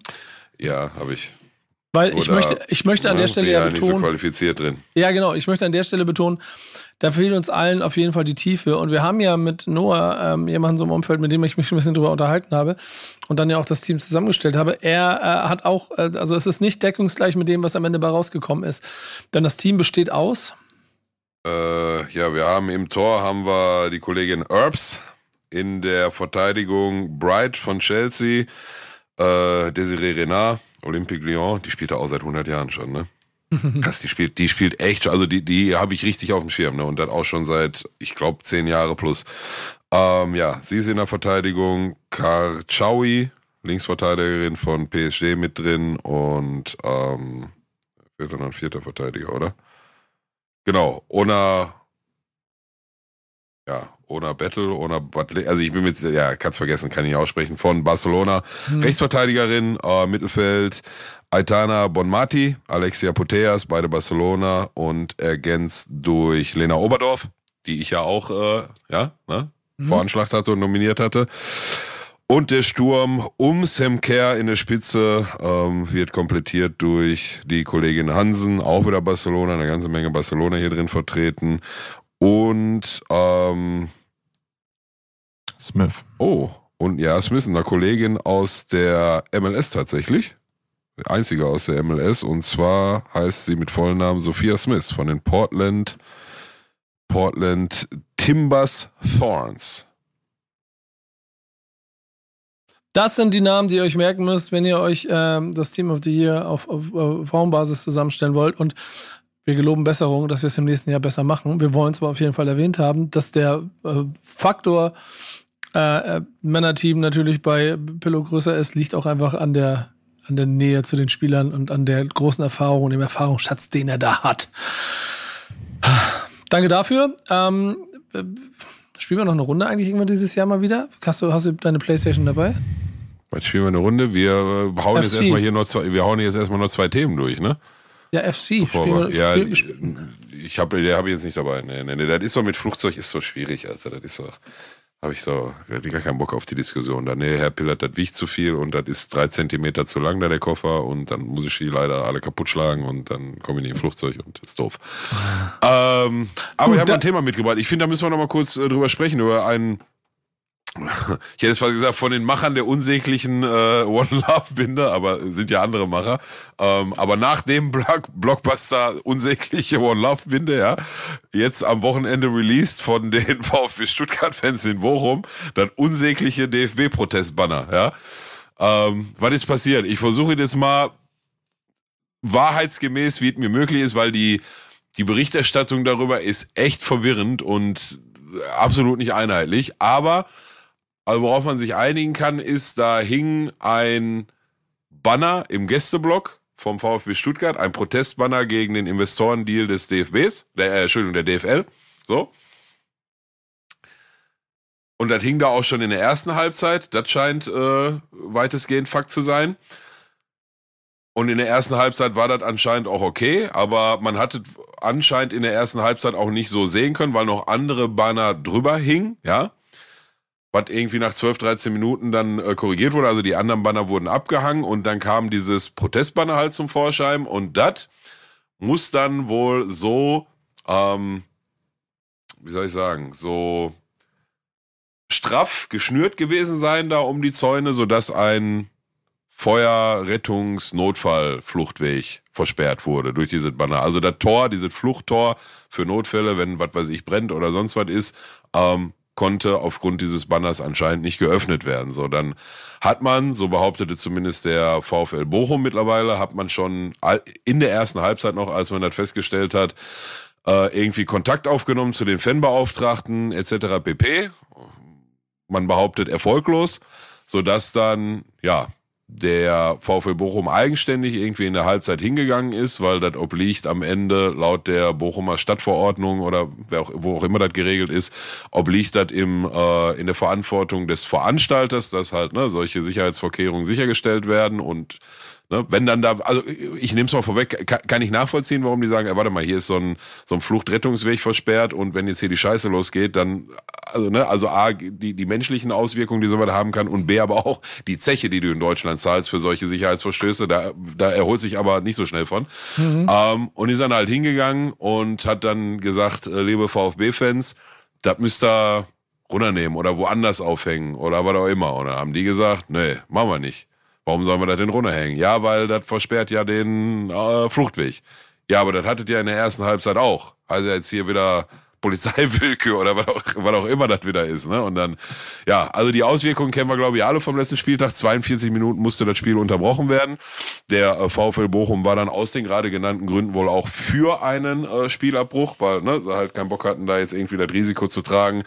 Ja, habe ich. Weil ich Oder- möchte, ich möchte an der Ja, Stelle ja ja nicht so betonen, qualifiziert drin. Ja, genau. Ich möchte an der Stelle betonen, da fehlt uns allen auf jeden Fall die Tiefe. Und wir haben ja mit Noah ähm, jemanden so im Umfeld, mit dem ich mich ein bisschen drüber unterhalten habe und dann ja auch das Team zusammengestellt habe. Er äh, hat auch, äh, also es ist nicht deckungsgleich mit dem, was am Ende bei rausgekommen ist. Denn das Team besteht aus. Äh, ja, wir haben im Tor haben wir die Kollegin Erbs, in der Verteidigung Bright von Chelsea, äh, Desiree Renard, Olympique Lyon, die spielt da auch seit 100 Jahren schon, ne? Krass, die spielt, die spielt echt, also die, die habe ich richtig auf dem Schirm, ne? Und das auch schon seit, ich glaube, zehn Jahre plus. Ähm, ja, sie ist in der Verteidigung, Karchaui, Linksverteidigerin von PSG mit drin und ähm, wird dann ein vierter Verteidiger, oder? Genau, Ona, ja, Ona Battle, Ona Batle, also ich bin mit, ja, kann's vergessen, kann ich nicht aussprechen, von Barcelona. Rechtsverteidigerin, äh, Mittelfeld, Aitana Bonmati, Alexia Puteas, beide Barcelona und ergänzt durch Lena Oberdorf, die ich ja auch, äh, ja, ne, veranschlagt hatte und nominiert hatte. Und der Sturm um Sam Kerr in der Spitze ähm, wird komplettiert durch die Kollegin Hansen, auch wieder Barcelona, eine ganze Menge Barcelona hier drin vertreten. Und ähm, Smith. oh, und ja, Smith, eine Kollegin aus der MLS tatsächlich. Die einzige aus der MLS. Und zwar heißt sie mit vollen Namen Sophia Smith von den Portland, Portland Timbers Thorns. Das sind die Namen, die ihr euch merken müsst, wenn ihr euch ähm, das Team of the Year auf, auf, auf Formbasis zusammenstellen wollt. Und wir geloben Besserung, dass wir es im nächsten Jahr besser machen. Wir wollen es aber auf jeden Fall erwähnt haben, dass der äh, Faktor äh, äh, Männerteam natürlich bei Pillow größer ist, liegt auch einfach an der, an der Nähe zu den Spielern und an der großen Erfahrung und dem Erfahrungsschatz, den er da hat. Danke dafür. Ähm, äh, spielen wir noch eine Runde eigentlich irgendwann dieses Jahr mal wieder? Hast du, hast du deine Playstation dabei? Jetzt spielen wir eine Runde. Wir äh, hauen jetzt erstmal hier noch zwei, wir hauen jetzt erstmal noch zwei Themen durch, ne? Ja, FC. Bevor wir- ja, ich, ich habe, der habe ich jetzt nicht dabei. Nee, nee, nee, das ist so mit Flugzeug ist so schwierig, Alter. Das ist so, habe ich so, hab ich gar keinen Bock auf die Diskussion. Da, nee, Herr Pillert, das wiegt zu viel und das ist drei Zentimeter zu lang, da der Koffer und dann muss ich die leider alle kaputt schlagen und dann komme ich nicht im Flugzeug und ist doof. (laughs) ähm, aber Gut, wir haben da- ein Thema mitgebracht. Ich finde, da müssen wir noch mal kurz äh, drüber sprechen, über einen ich hätte es fast gesagt, von den Machern der unsäglichen äh, One Love Binde, aber sind ja andere Macher. Ähm, aber nach dem Block Blockbuster unsägliche One Love Binde, ja, jetzt am Wochenende released von den (laughs) VfB Stuttgart-Fans in Bochum, das unsägliche DFB-Protestbanner, ja. Ähm, was ist passiert? Ich versuche jetzt mal wahrheitsgemäß, wie es mir möglich ist, weil die, die Berichterstattung darüber ist echt verwirrend und absolut nicht einheitlich. Aber also worauf man sich einigen kann, ist, da hing ein Banner im Gästeblock vom VfB Stuttgart, ein Protestbanner gegen den Investorendeal des DFBs, der, äh, Entschuldigung, der DFL. So. Und das hing da auch schon in der ersten Halbzeit. Das scheint äh, weitestgehend Fakt zu sein. Und in der ersten Halbzeit war das anscheinend auch okay, aber man hatte anscheinend in der ersten Halbzeit auch nicht so sehen können, weil noch andere Banner drüber hingen, ja. Was irgendwie nach 12, 13 Minuten dann äh, korrigiert wurde. Also die anderen Banner wurden abgehangen und dann kam dieses Protestbanner halt zum Vorschein und das muss dann wohl so, ähm, wie soll ich sagen, so straff geschnürt gewesen sein da um die Zäune, sodass ein Feuer, Rettungs-, Notfall, Fluchtweg versperrt wurde durch dieses Banner. Also das Tor, dieses Fluchttor für Notfälle, wenn was weiß ich brennt oder sonst was ist, ähm, konnte aufgrund dieses Banners anscheinend nicht geöffnet werden. So, dann hat man, so behauptete zumindest der VfL Bochum mittlerweile, hat man schon in der ersten Halbzeit noch, als man das festgestellt hat, äh, irgendwie Kontakt aufgenommen zu den Fanbeauftragten etc. pp. Man behauptet erfolglos, sodass dann, ja, der VfL Bochum eigenständig irgendwie in der Halbzeit hingegangen ist, weil das obliegt am Ende laut der Bochumer Stadtverordnung oder auch, wo auch immer das geregelt ist, obliegt das im, äh, in der Verantwortung des Veranstalters, dass halt ne, solche Sicherheitsvorkehrungen sichergestellt werden und Ne, wenn dann da, also ich nehme es mal vorweg, kann, kann ich nachvollziehen, warum die sagen, ey, warte mal, hier ist so ein, so ein Fluchtrettungsweg versperrt und wenn jetzt hier die Scheiße losgeht, dann, also, ne, also A, die, die menschlichen Auswirkungen, die sowas haben kann und B, aber auch die Zeche, die du in Deutschland zahlst für solche Sicherheitsverstöße, da, da erholt sich aber nicht so schnell von. Mhm. Ähm, und ist dann halt hingegangen und hat dann gesagt, äh, liebe VfB-Fans, das müsst ihr runternehmen oder woanders aufhängen oder was auch immer. Und dann haben die gesagt, nee, machen wir nicht. Warum sollen wir das denn runterhängen? Ja, weil das versperrt ja den äh, Fluchtweg. Ja, aber das hattet ihr in der ersten Halbzeit auch. Also jetzt hier wieder Polizeiwillkür oder was auch, was auch immer das wieder ist. Ne? Und dann, ja, also die Auswirkungen kennen wir, glaube ich, alle vom letzten Spieltag. 42 Minuten musste das Spiel unterbrochen werden. Der äh, VfL Bochum war dann aus den gerade genannten Gründen wohl auch für einen äh, Spielabbruch, weil ne, sie halt keinen Bock hatten, da jetzt irgendwie das Risiko zu tragen,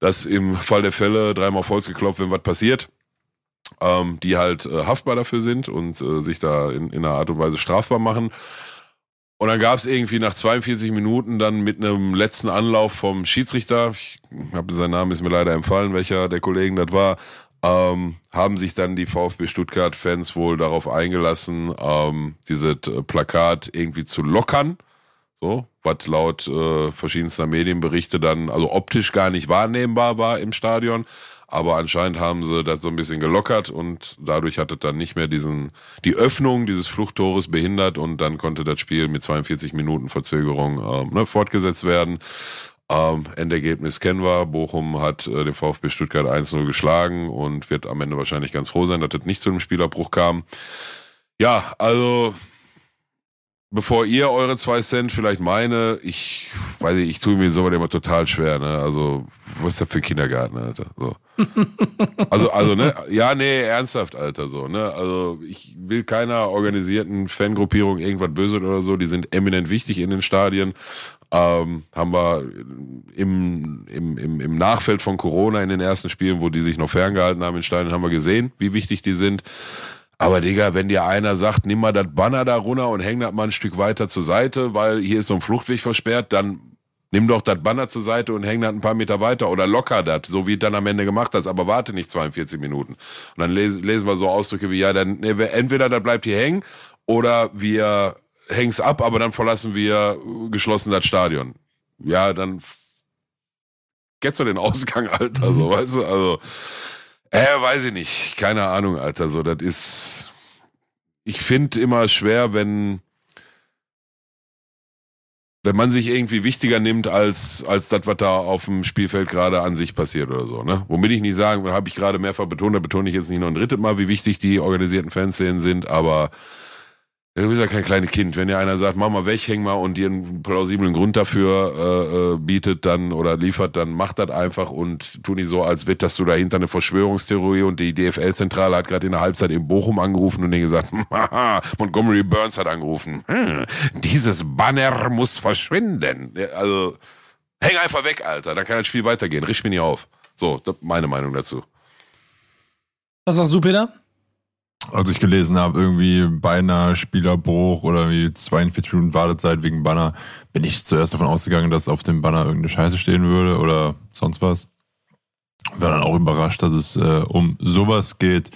dass im Fall der Fälle dreimal Holz geklopft, wenn was passiert ähm, die halt äh, haftbar dafür sind und äh, sich da in, in einer Art und Weise strafbar machen. Und dann gab es irgendwie nach 42 Minuten dann mit einem letzten Anlauf vom Schiedsrichter, ich habe sein Name ist mir leider empfallen, welcher der Kollegen das war, ähm, haben sich dann die VfB Stuttgart-Fans wohl darauf eingelassen, ähm, dieses äh, Plakat irgendwie zu lockern. So, was laut äh, verschiedenster Medienberichte dann also optisch gar nicht wahrnehmbar war im Stadion. Aber anscheinend haben sie das so ein bisschen gelockert und dadurch hat es dann nicht mehr diesen, die Öffnung dieses Fluchttores behindert und dann konnte das Spiel mit 42 Minuten Verzögerung ähm, ne, fortgesetzt werden. Ähm, Endergebnis kennen wir. Bochum hat äh, den VfB Stuttgart 1-0 geschlagen und wird am Ende wahrscheinlich ganz froh sein, dass das nicht zu einem Spielabbruch kam. Ja, also bevor ihr eure zwei Cent vielleicht meine, ich weiß nicht, ich tue mir sowas immer total schwer, ne? Also, was ist das für Kindergarten, Alter? So. Also, also, ne, ja, nee, ernsthaft, Alter, so, ne? Also, ich will keiner organisierten Fangruppierung irgendwas böse oder so, die sind eminent wichtig in den Stadien. Ähm, haben wir im, im, im, im Nachfeld von Corona in den ersten Spielen, wo die sich noch ferngehalten haben in Stadien, haben wir gesehen, wie wichtig die sind. Aber Digga, wenn dir einer sagt, nimm mal das Banner da runter und häng das mal ein Stück weiter zur Seite, weil hier ist so ein Fluchtweg versperrt, dann nimm doch das Banner zur Seite und häng das ein paar Meter weiter oder locker das, so wie dann am Ende gemacht hast, aber warte nicht 42 Minuten. Und dann lesen, lesen wir so Ausdrücke wie, ja, dann entweder das bleibt hier hängen oder wir häng's ab, aber dann verlassen wir geschlossen das Stadion. Ja, dann kennst du den Ausgang, (laughs) Alter, so, weißt du, also äh, weiß ich nicht. Keine Ahnung, Alter. So, das ist. Ich finde immer schwer, wenn. Wenn man sich irgendwie wichtiger nimmt als, als das, was da auf dem Spielfeld gerade an sich passiert oder so, ne? Womit ich nicht sagen, habe ich gerade mehrfach betont, da betone ich jetzt nicht noch ein drittes Mal, wie wichtig die organisierten Fanszenen sind, aber Du bist ja kein kleines Kind. Wenn dir einer sagt, mach mal weg, häng mal und dir einen plausiblen Grund dafür äh, äh, bietet dann oder liefert, dann mach das einfach und tu nicht so, als wird, dass du dahinter eine Verschwörungstheorie und die DFL-Zentrale hat gerade in der Halbzeit in Bochum angerufen und denen gesagt, (laughs) Montgomery Burns hat angerufen. Hm, dieses Banner muss verschwinden. Also, Häng einfach weg, Alter. Dann kann das Spiel weitergehen. Riech mich nicht auf. So, meine Meinung dazu. Was sagst du, Peter? Als ich gelesen habe, irgendwie beinahe Spielerbruch oder wie 42 Minuten Wartezeit wegen Banner, bin ich zuerst davon ausgegangen, dass auf dem Banner irgendeine Scheiße stehen würde oder sonst was. War dann auch überrascht, dass es äh, um sowas geht.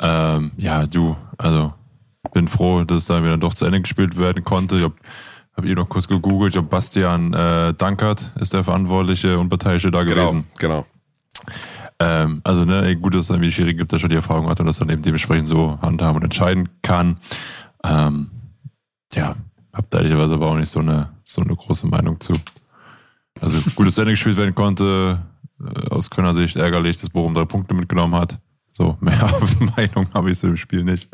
Ähm, ja, du, also bin froh, dass da wieder doch zu Ende gespielt werden konnte. Ich habe hab ihr noch kurz gegoogelt. Ich glaube, Bastian äh, Dankert ist der Verantwortliche Unparteiische da Genau, gewesen. genau. Ähm, also, ne, gut, dass es dann wie Schiri gibt, der schon die Erfahrung hat und das dann eben dementsprechend so handhaben und entscheiden kann. Ähm, ja, hab da ehrlicherweise aber auch nicht so eine, so eine große Meinung zu. Also, gut, dass zu Ende gespielt werden konnte. Äh, aus Kölner Sicht ärgerlich, dass Bochum drei Punkte mitgenommen hat. So, (laughs) mehr Meinung habe ich so im Spiel nicht.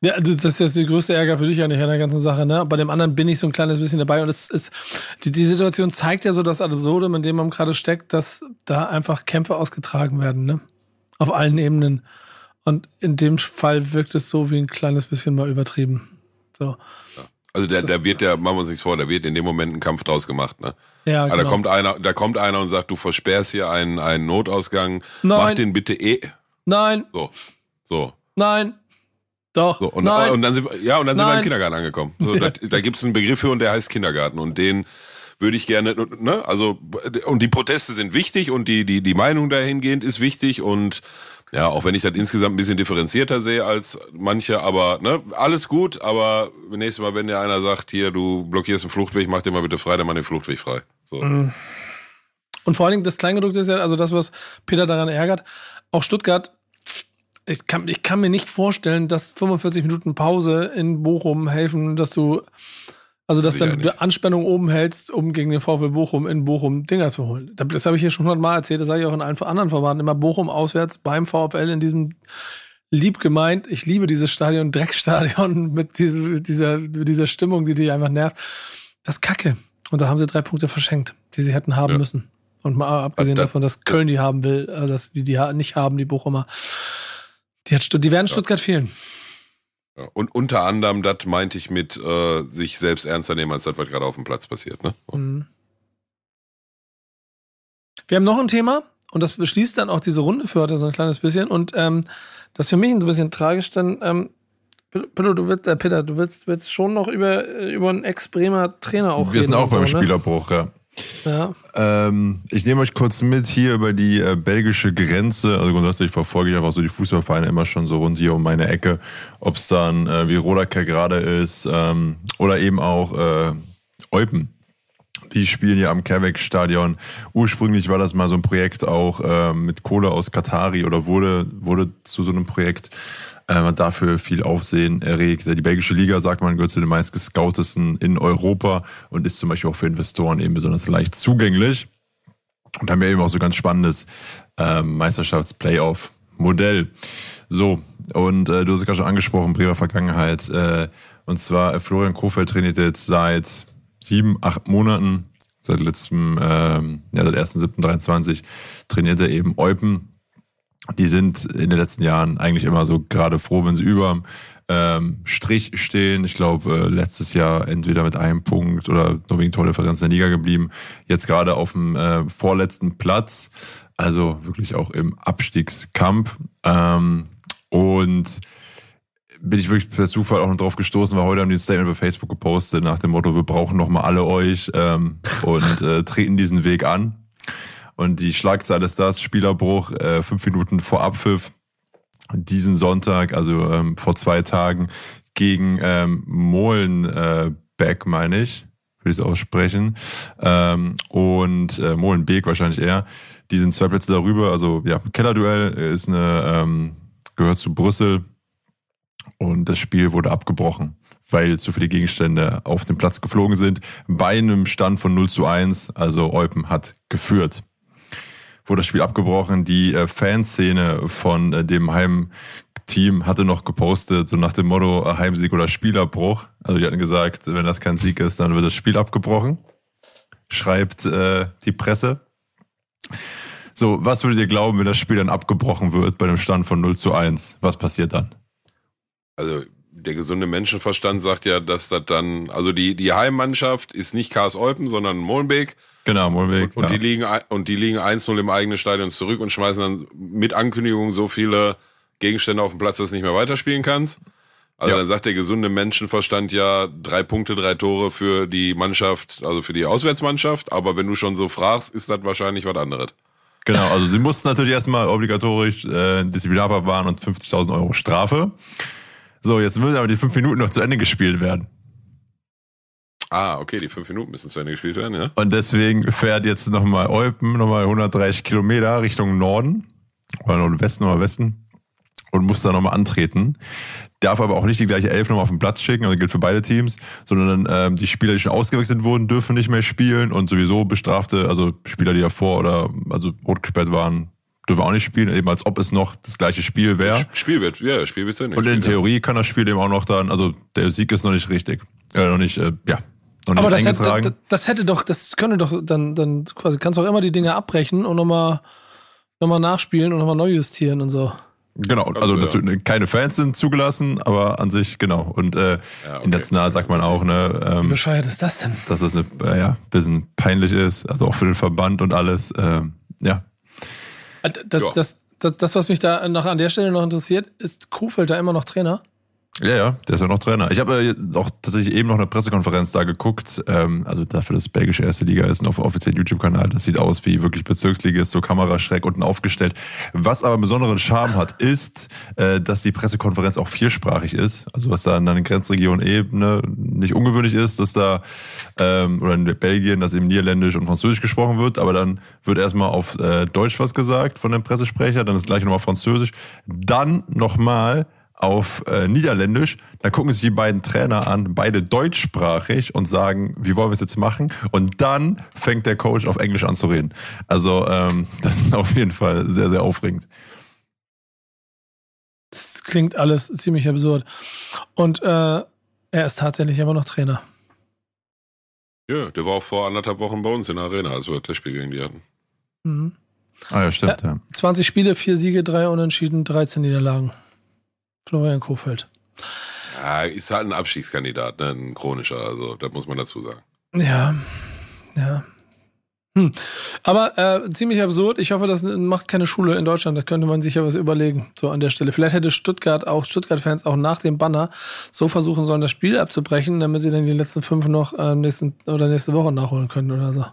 Ja, das ist jetzt die größte Ärger für dich an der ganzen Sache, ne? Bei dem anderen bin ich so ein kleines bisschen dabei und es ist, die, die Situation zeigt ja so das Absurdum, in dem man gerade steckt, dass da einfach Kämpfe ausgetragen werden, ne? Auf allen Ebenen. Und in dem Fall wirkt es so wie ein kleines bisschen mal übertrieben. So. Also der, Das- der wird ja, machen wir uns nichts vor, da wird in dem Moment ein Kampf draus gemacht, ne? Ja, Aber genau. da kommt einer, da kommt einer und sagt, du versperrst hier einen, einen Notausgang, Nein. mach den bitte eh. Nein, So. So. nein, doch, So, und, nein. und dann sind wir, ja, und dann sind wir im Kindergarten angekommen. So, da (laughs) da gibt es einen Begriff für und der heißt Kindergarten. Und den würde ich gerne, ne, also, und die Proteste sind wichtig und die, die, die Meinung dahingehend ist wichtig und ja, auch wenn ich das insgesamt ein bisschen differenzierter sehe als manche, aber ne, alles gut, aber nächstes Mal, wenn dir einer sagt, hier, du blockierst einen Fluchtweg, mach den mal bitte frei, dann mach den Fluchtweg frei. So. Mhm. Und vor allen Dingen das Kleingedruckte ist ja, also das, was Peter daran ärgert, auch Stuttgart, ich kann, ich kann mir nicht vorstellen, dass 45 Minuten Pause in Bochum helfen, dass du, also dass dann die Anspannung oben hältst, um gegen den VfL Bochum in Bochum Dinger zu holen. Das, habe ich hier schon hundertmal erzählt, das sage ich auch in allen anderen Verwandten, immer Bochum auswärts beim VfL in diesem lieb gemeint, ich liebe dieses Stadion, (laughs) Dreckstadion mit diese, dieser, dieser Stimmung, die dich einfach nervt. Das ist Kacke. Und da haben sie drei Punkte verschenkt, die sie hätten haben Ja. müssen. Und mal abgesehen Da- davon, dass Köln die haben will, also dass die die nicht haben, die Bochumer. Die, hat, die werden Stuttgart fehlen. Ja, Und unter anderem, das meinte ich mit äh, sich selbst ernster nehmen, als das, was gerade auf dem Platz passiert. Ne? Mhm. Wir haben noch ein Thema und das beschließt dann auch diese Runde für heute so ein kleines bisschen. Und ähm, das ist für mich ein bisschen tragisch, denn ähm, Peter, du willst, äh, Peter, du willst, willst schon noch über, äh, über einen Ex-Bremer Trainer auch Wir reden. sind auch beim so, ne? Spielerbruch, ja. Ähm, ich nehme euch kurz mit hier über die äh, belgische Grenze. Also grundsätzlich verfolge ich einfach so die Fußballvereine immer schon so rund hier um meine Ecke. Ob es dann äh, wie Rodaker gerade ist ähm, oder eben auch äh, Eupen. Die spielen ja am Kerbeck-Stadion. Ursprünglich war das mal so ein Projekt auch äh, mit Kohle aus Katari oder wurde, wurde zu so einem Projekt äh, hat dafür viel Aufsehen erregt. Die belgische Liga, sagt man, gehört zu den meistgescoutesten in Europa und ist zum Beispiel auch für Investoren eben besonders leicht zugänglich. Und haben wir eben auch so ganz spannendes ähm, Meisterschafts-Playoff-Modell. So, und äh, du hast es gerade schon angesprochen, Bremer Vergangenheit. Äh, und zwar äh, Florian Kofeld trainiert jetzt seit sieben, acht Monaten, seit letztem, ähm, ja, seit 1.7.23 trainiert er eben Eupen. Die sind in den letzten Jahren eigentlich immer so gerade froh, wenn sie über ähm, Strich stehen. Ich glaube, äh, letztes Jahr entweder mit einem Punkt oder nur wegen Tordifferenz in der Liga geblieben. Jetzt gerade auf dem äh, vorletzten Platz. Also wirklich auch im Abstiegskampf. Ähm, und bin ich wirklich per Zufall auch noch drauf gestoßen, weil heute haben die ein Statement bei Facebook gepostet nach dem Motto, wir brauchen noch mal alle euch ähm, und äh, treten diesen Weg an. Und die Schlagzeile ist das, Spielerbruch, äh, fünf Minuten vor Abpfiff, diesen Sonntag, also ähm, vor zwei Tagen, gegen ähm, Molenbeek, äh, meine ich, würde ich es aussprechen. Ähm, und äh, Molenbeek wahrscheinlich eher. Die sind zwei Plätze darüber, also ja, Kellerduell ist eine, ähm, gehört zu Brüssel und das Spiel wurde abgebrochen, weil zu viele Gegenstände auf den Platz geflogen sind. Bei einem Stand von 0 zu 1, also Eupen hat geführt. Wurde das Spiel abgebrochen. Die äh, Fanszene von äh, dem Heimteam hatte noch gepostet, so nach dem Motto äh, Heimsieg oder Spielerbruch. Also die hatten gesagt, wenn das kein Sieg ist, dann wird das Spiel abgebrochen. Schreibt äh, die Presse. So, was würdet ihr glauben, wenn das Spiel dann abgebrochen wird bei einem Stand von 0 zu 1? Was passiert dann? Also der gesunde Menschenverstand sagt ja, dass das dann, also die, die Heimmannschaft ist nicht Kars Eupen, sondern Molenbeek. Genau, Molenbeek. Und, und ja. die liegen, und die liegen 1-0 im eigenen Stadion zurück und schmeißen dann mit Ankündigung so viele Gegenstände auf den Platz, dass du nicht mehr weiterspielen kannst. Also Ja. dann sagt der gesunde Menschenverstand ja drei Punkte, drei Tore für die Mannschaft, also für die Auswärtsmannschaft. Aber wenn du schon so fragst, ist das wahrscheinlich was anderes. Genau, also sie mussten natürlich erstmal obligatorisch äh, Disziplinarverfahren und 50.000 Euro Strafe. So, jetzt müssen aber die fünf Minuten noch zu Ende gespielt werden. Ah, okay, die fünf Minuten müssen zu Ende gespielt werden, ja? Und deswegen fährt jetzt nochmal Eupen, nochmal 130 Kilometer Richtung Norden oder Nordwesten oder Westen und muss da nochmal antreten. Darf aber auch nicht die gleiche Elf nochmal auf den Platz schicken, also gilt für beide Teams, sondern ähm, die Spieler, die schon ausgewechselt wurden, dürfen nicht mehr spielen und sowieso bestrafte, also Spieler, die davor oder also rot gesperrt waren, dürfen auch nicht spielen, eben als ob es noch das gleiche Spiel wäre. Spiel wird, ja, Spiel wird zu Ende Und in ja. Theorie kann das Spiel eben auch noch dann, also der Sieg ist noch nicht richtig, äh, noch nicht, äh, ja, nicht Aber das hätte, eingetragen. das, das hätte doch, das könnte doch dann, dann quasi, kannst auch immer die Dinge abbrechen und nochmal noch mal nachspielen und nochmal neu justieren und so. Genau, also du, ja. natürlich keine Fans sind zugelassen, aber an sich genau. Und äh, Ja, okay. international sagt man auch, ne, Wie ähm, bescheuert ist das denn? dass das eine, äh, ja, bisschen peinlich ist, also auch für den Verband und alles. Ähm, ja, Äh, Das, Ja. das, das, das, was mich da noch an der Stelle noch interessiert, ist Kuhfeld da immer noch Trainer? Ja, ja, der ist ja noch Trainer. Ich habe äh, auch tatsächlich eben noch eine Pressekonferenz da geguckt, ähm, also dafür, dass belgische erste Liga ist auf offiziellen YouTube-Kanal. Das sieht aus wie wirklich Bezirksliga, ist so kameraschreck unten aufgestellt. Was aber einen besonderen Charme hat, ist, äh, dass die Pressekonferenz auch viersprachig ist. Also was da in der Grenzregion-Ebene nicht ungewöhnlich ist, dass da, ähm, oder in Belgien, dass eben Niederländisch und Französisch gesprochen wird, aber dann wird erstmal auf äh, Deutsch was gesagt von dem Pressesprecher, dann ist gleich nochmal Französisch, dann nochmal auf äh, Niederländisch, dann gucken sich die beiden Trainer an, beide deutschsprachig und sagen, wie wollen wir es jetzt machen? Und dann fängt der Coach auf Englisch an zu reden. Also ähm, (laughs) das ist auf jeden Fall sehr, sehr aufregend. Das klingt alles ziemlich absurd. Und äh, er ist tatsächlich immer noch Trainer. Ja, der war auch vor anderthalb Wochen bei uns in der Arena, als wir das Spiel gegen die hatten. Mhm. Ah ja, stimmt. Ja. 20 Spiele, 4 Siege, 3 Unentschieden, 13 Niederlagen. Florian Kofeld. Ja, ist halt ein Abstiegskandidat, ne? ein chronischer, also das muss man dazu sagen. Ja, ja. Hm. Aber äh, ziemlich absurd. Ich hoffe, das macht keine Schule in Deutschland. Da könnte man sich ja was überlegen. So an der Stelle. Vielleicht hätte Stuttgart auch, Stuttgart-Fans auch nach dem Banner so versuchen sollen, das Spiel abzubrechen, damit sie dann die letzten fünf noch äh, nächsten oder nächste Woche nachholen können oder so.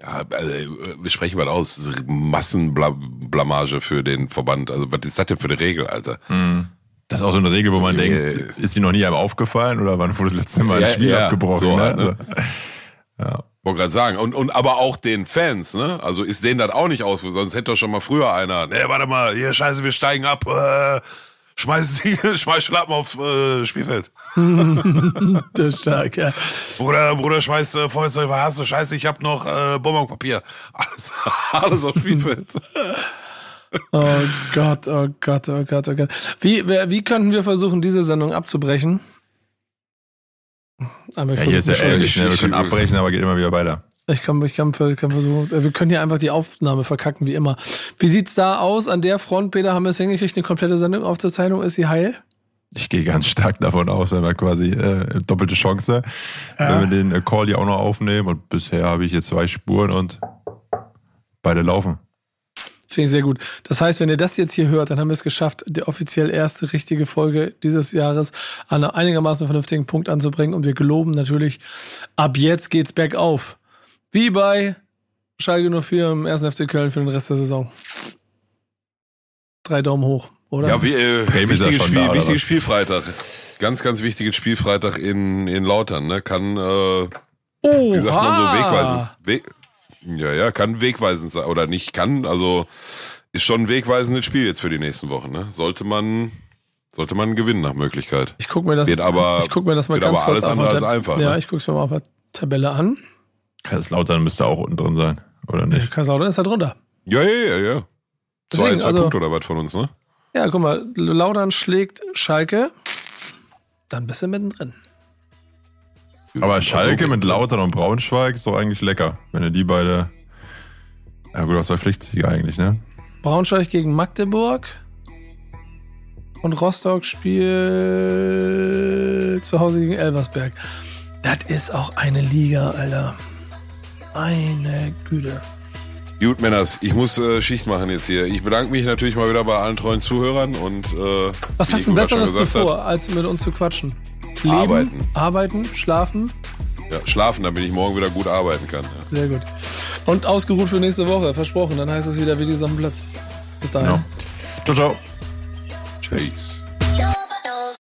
Ja, also, äh, wir sprechen mal aus. Massenblamage für den Verband. Also, was ist das denn für eine Regel, Alter? Hm. Das ist auch so eine Regel, wo man Ja, denkt, ja. ist die noch nie einem aufgefallen oder wann wurde das letzte Mal ein Ja, Spiel ja, abgebrochen? so ne? halt, ne? Ja. Wollte gerade sagen. Und, und aber auch den Fans, ne? Also ist denen das auch nicht aus, sonst hätte doch schon mal früher einer. Ne, warte mal, hier, scheiße, wir steigen ab. Äh, schmeiß (laughs) die, schmeiß Schlappen auf äh, Spielfeld. (laughs) Das ist stark, ja. Bruder, Bruder, schmeiß äh, Feuerzeug, was hast du? Scheiße, ich hab noch äh, Bonbonpapier. Alles, (laughs) alles auf Spielfeld. Oh Gott, oh Gott, oh Gott, oh Gott. Wie, wie könnten wir versuchen, diese Sendung abzubrechen? Aber ich, Ja, hier ist ja ehrlich, ne? wir können abbrechen, aber geht immer wieder weiter. Ich kann, ich, kann, kann versuchen. Wir können hier einfach die Aufnahme verkacken, wie immer. Wie sieht's da aus? An der Front, Peter, haben wir es hingekriegt, eine komplette Sendung aufzuzeichnung? Ist sie heil? Ich gehe ganz stark davon aus, wenn wir quasi äh, doppelte Chance, wenn wir den äh, Call ja auch noch aufnehmen und bisher habe ich hier zwei Spuren und beide laufen. Finde ich sehr gut. Das heißt, wenn ihr das jetzt hier hört, dann haben wir es geschafft, die offiziell erste richtige Folge dieses Jahres an einem einigermaßen vernünftigen Punkt anzubringen. Und wir geloben natürlich, ab jetzt geht's bergauf. Wie bei Schalke 04 im 1. FC Köln für den Rest der Saison. Drei Daumen hoch, oder? Ja, wie, äh, ja wichtiges, schon Spiel, da, wichtiges? Spielfreitag. Ganz, ganz wichtiges Spielfreitag in, in Lautern. Ne? Kann, äh, oh, wie sagt man so, wegweisend. Weg, ja, ja, kann wegweisend sein. Oder nicht kann, also ist schon ein wegweisendes Spiel jetzt für die nächsten Wochen. Ne? Sollte man, sollte man gewinnen nach Möglichkeit. Ich guck mir das, Wird aber- ich guck mir das mal ganz aber kurz alles andere der- als einfach, Ja, ne? ich guck's mir mal auf der Tabelle an. Kaiserslautern müsste auch unten drin sein, oder nicht? Kaiserslautern ist da drunter. Ja, ja, ja, ja. Zwei, Deswegen, zwei also- Punkte oder was von uns, ne? Ja, guck mal, Lautern schlägt Schalke. Dann bist du mittendrin. Aber sind Schalke mit Lautern und Braunschweig ist doch eigentlich lecker, wenn du die beide. Ja gut, das war Pflichtsieger eigentlich, ne? Braunschweig gegen Magdeburg. und Rostock spielt zu Hause gegen Elversberg. Das ist auch eine Liga, Alter. Meine Güte. Gut, Männers, ich muss äh, Schicht machen jetzt hier. Ich bedanke mich natürlich mal wieder bei allen treuen Zuhörern und äh, Was hast du schon Besseres zuvor, hat, als mit uns zu quatschen? Leben, Arbeiten. arbeiten, schlafen. Ja, schlafen, damit ich morgen wieder gut arbeiten kann. Ja. Sehr gut. Und ausgeruht für nächste Woche, versprochen. Dann heißt es wieder Videos am Platz. Bis dahin. Genau. Ciao, ciao. Chase.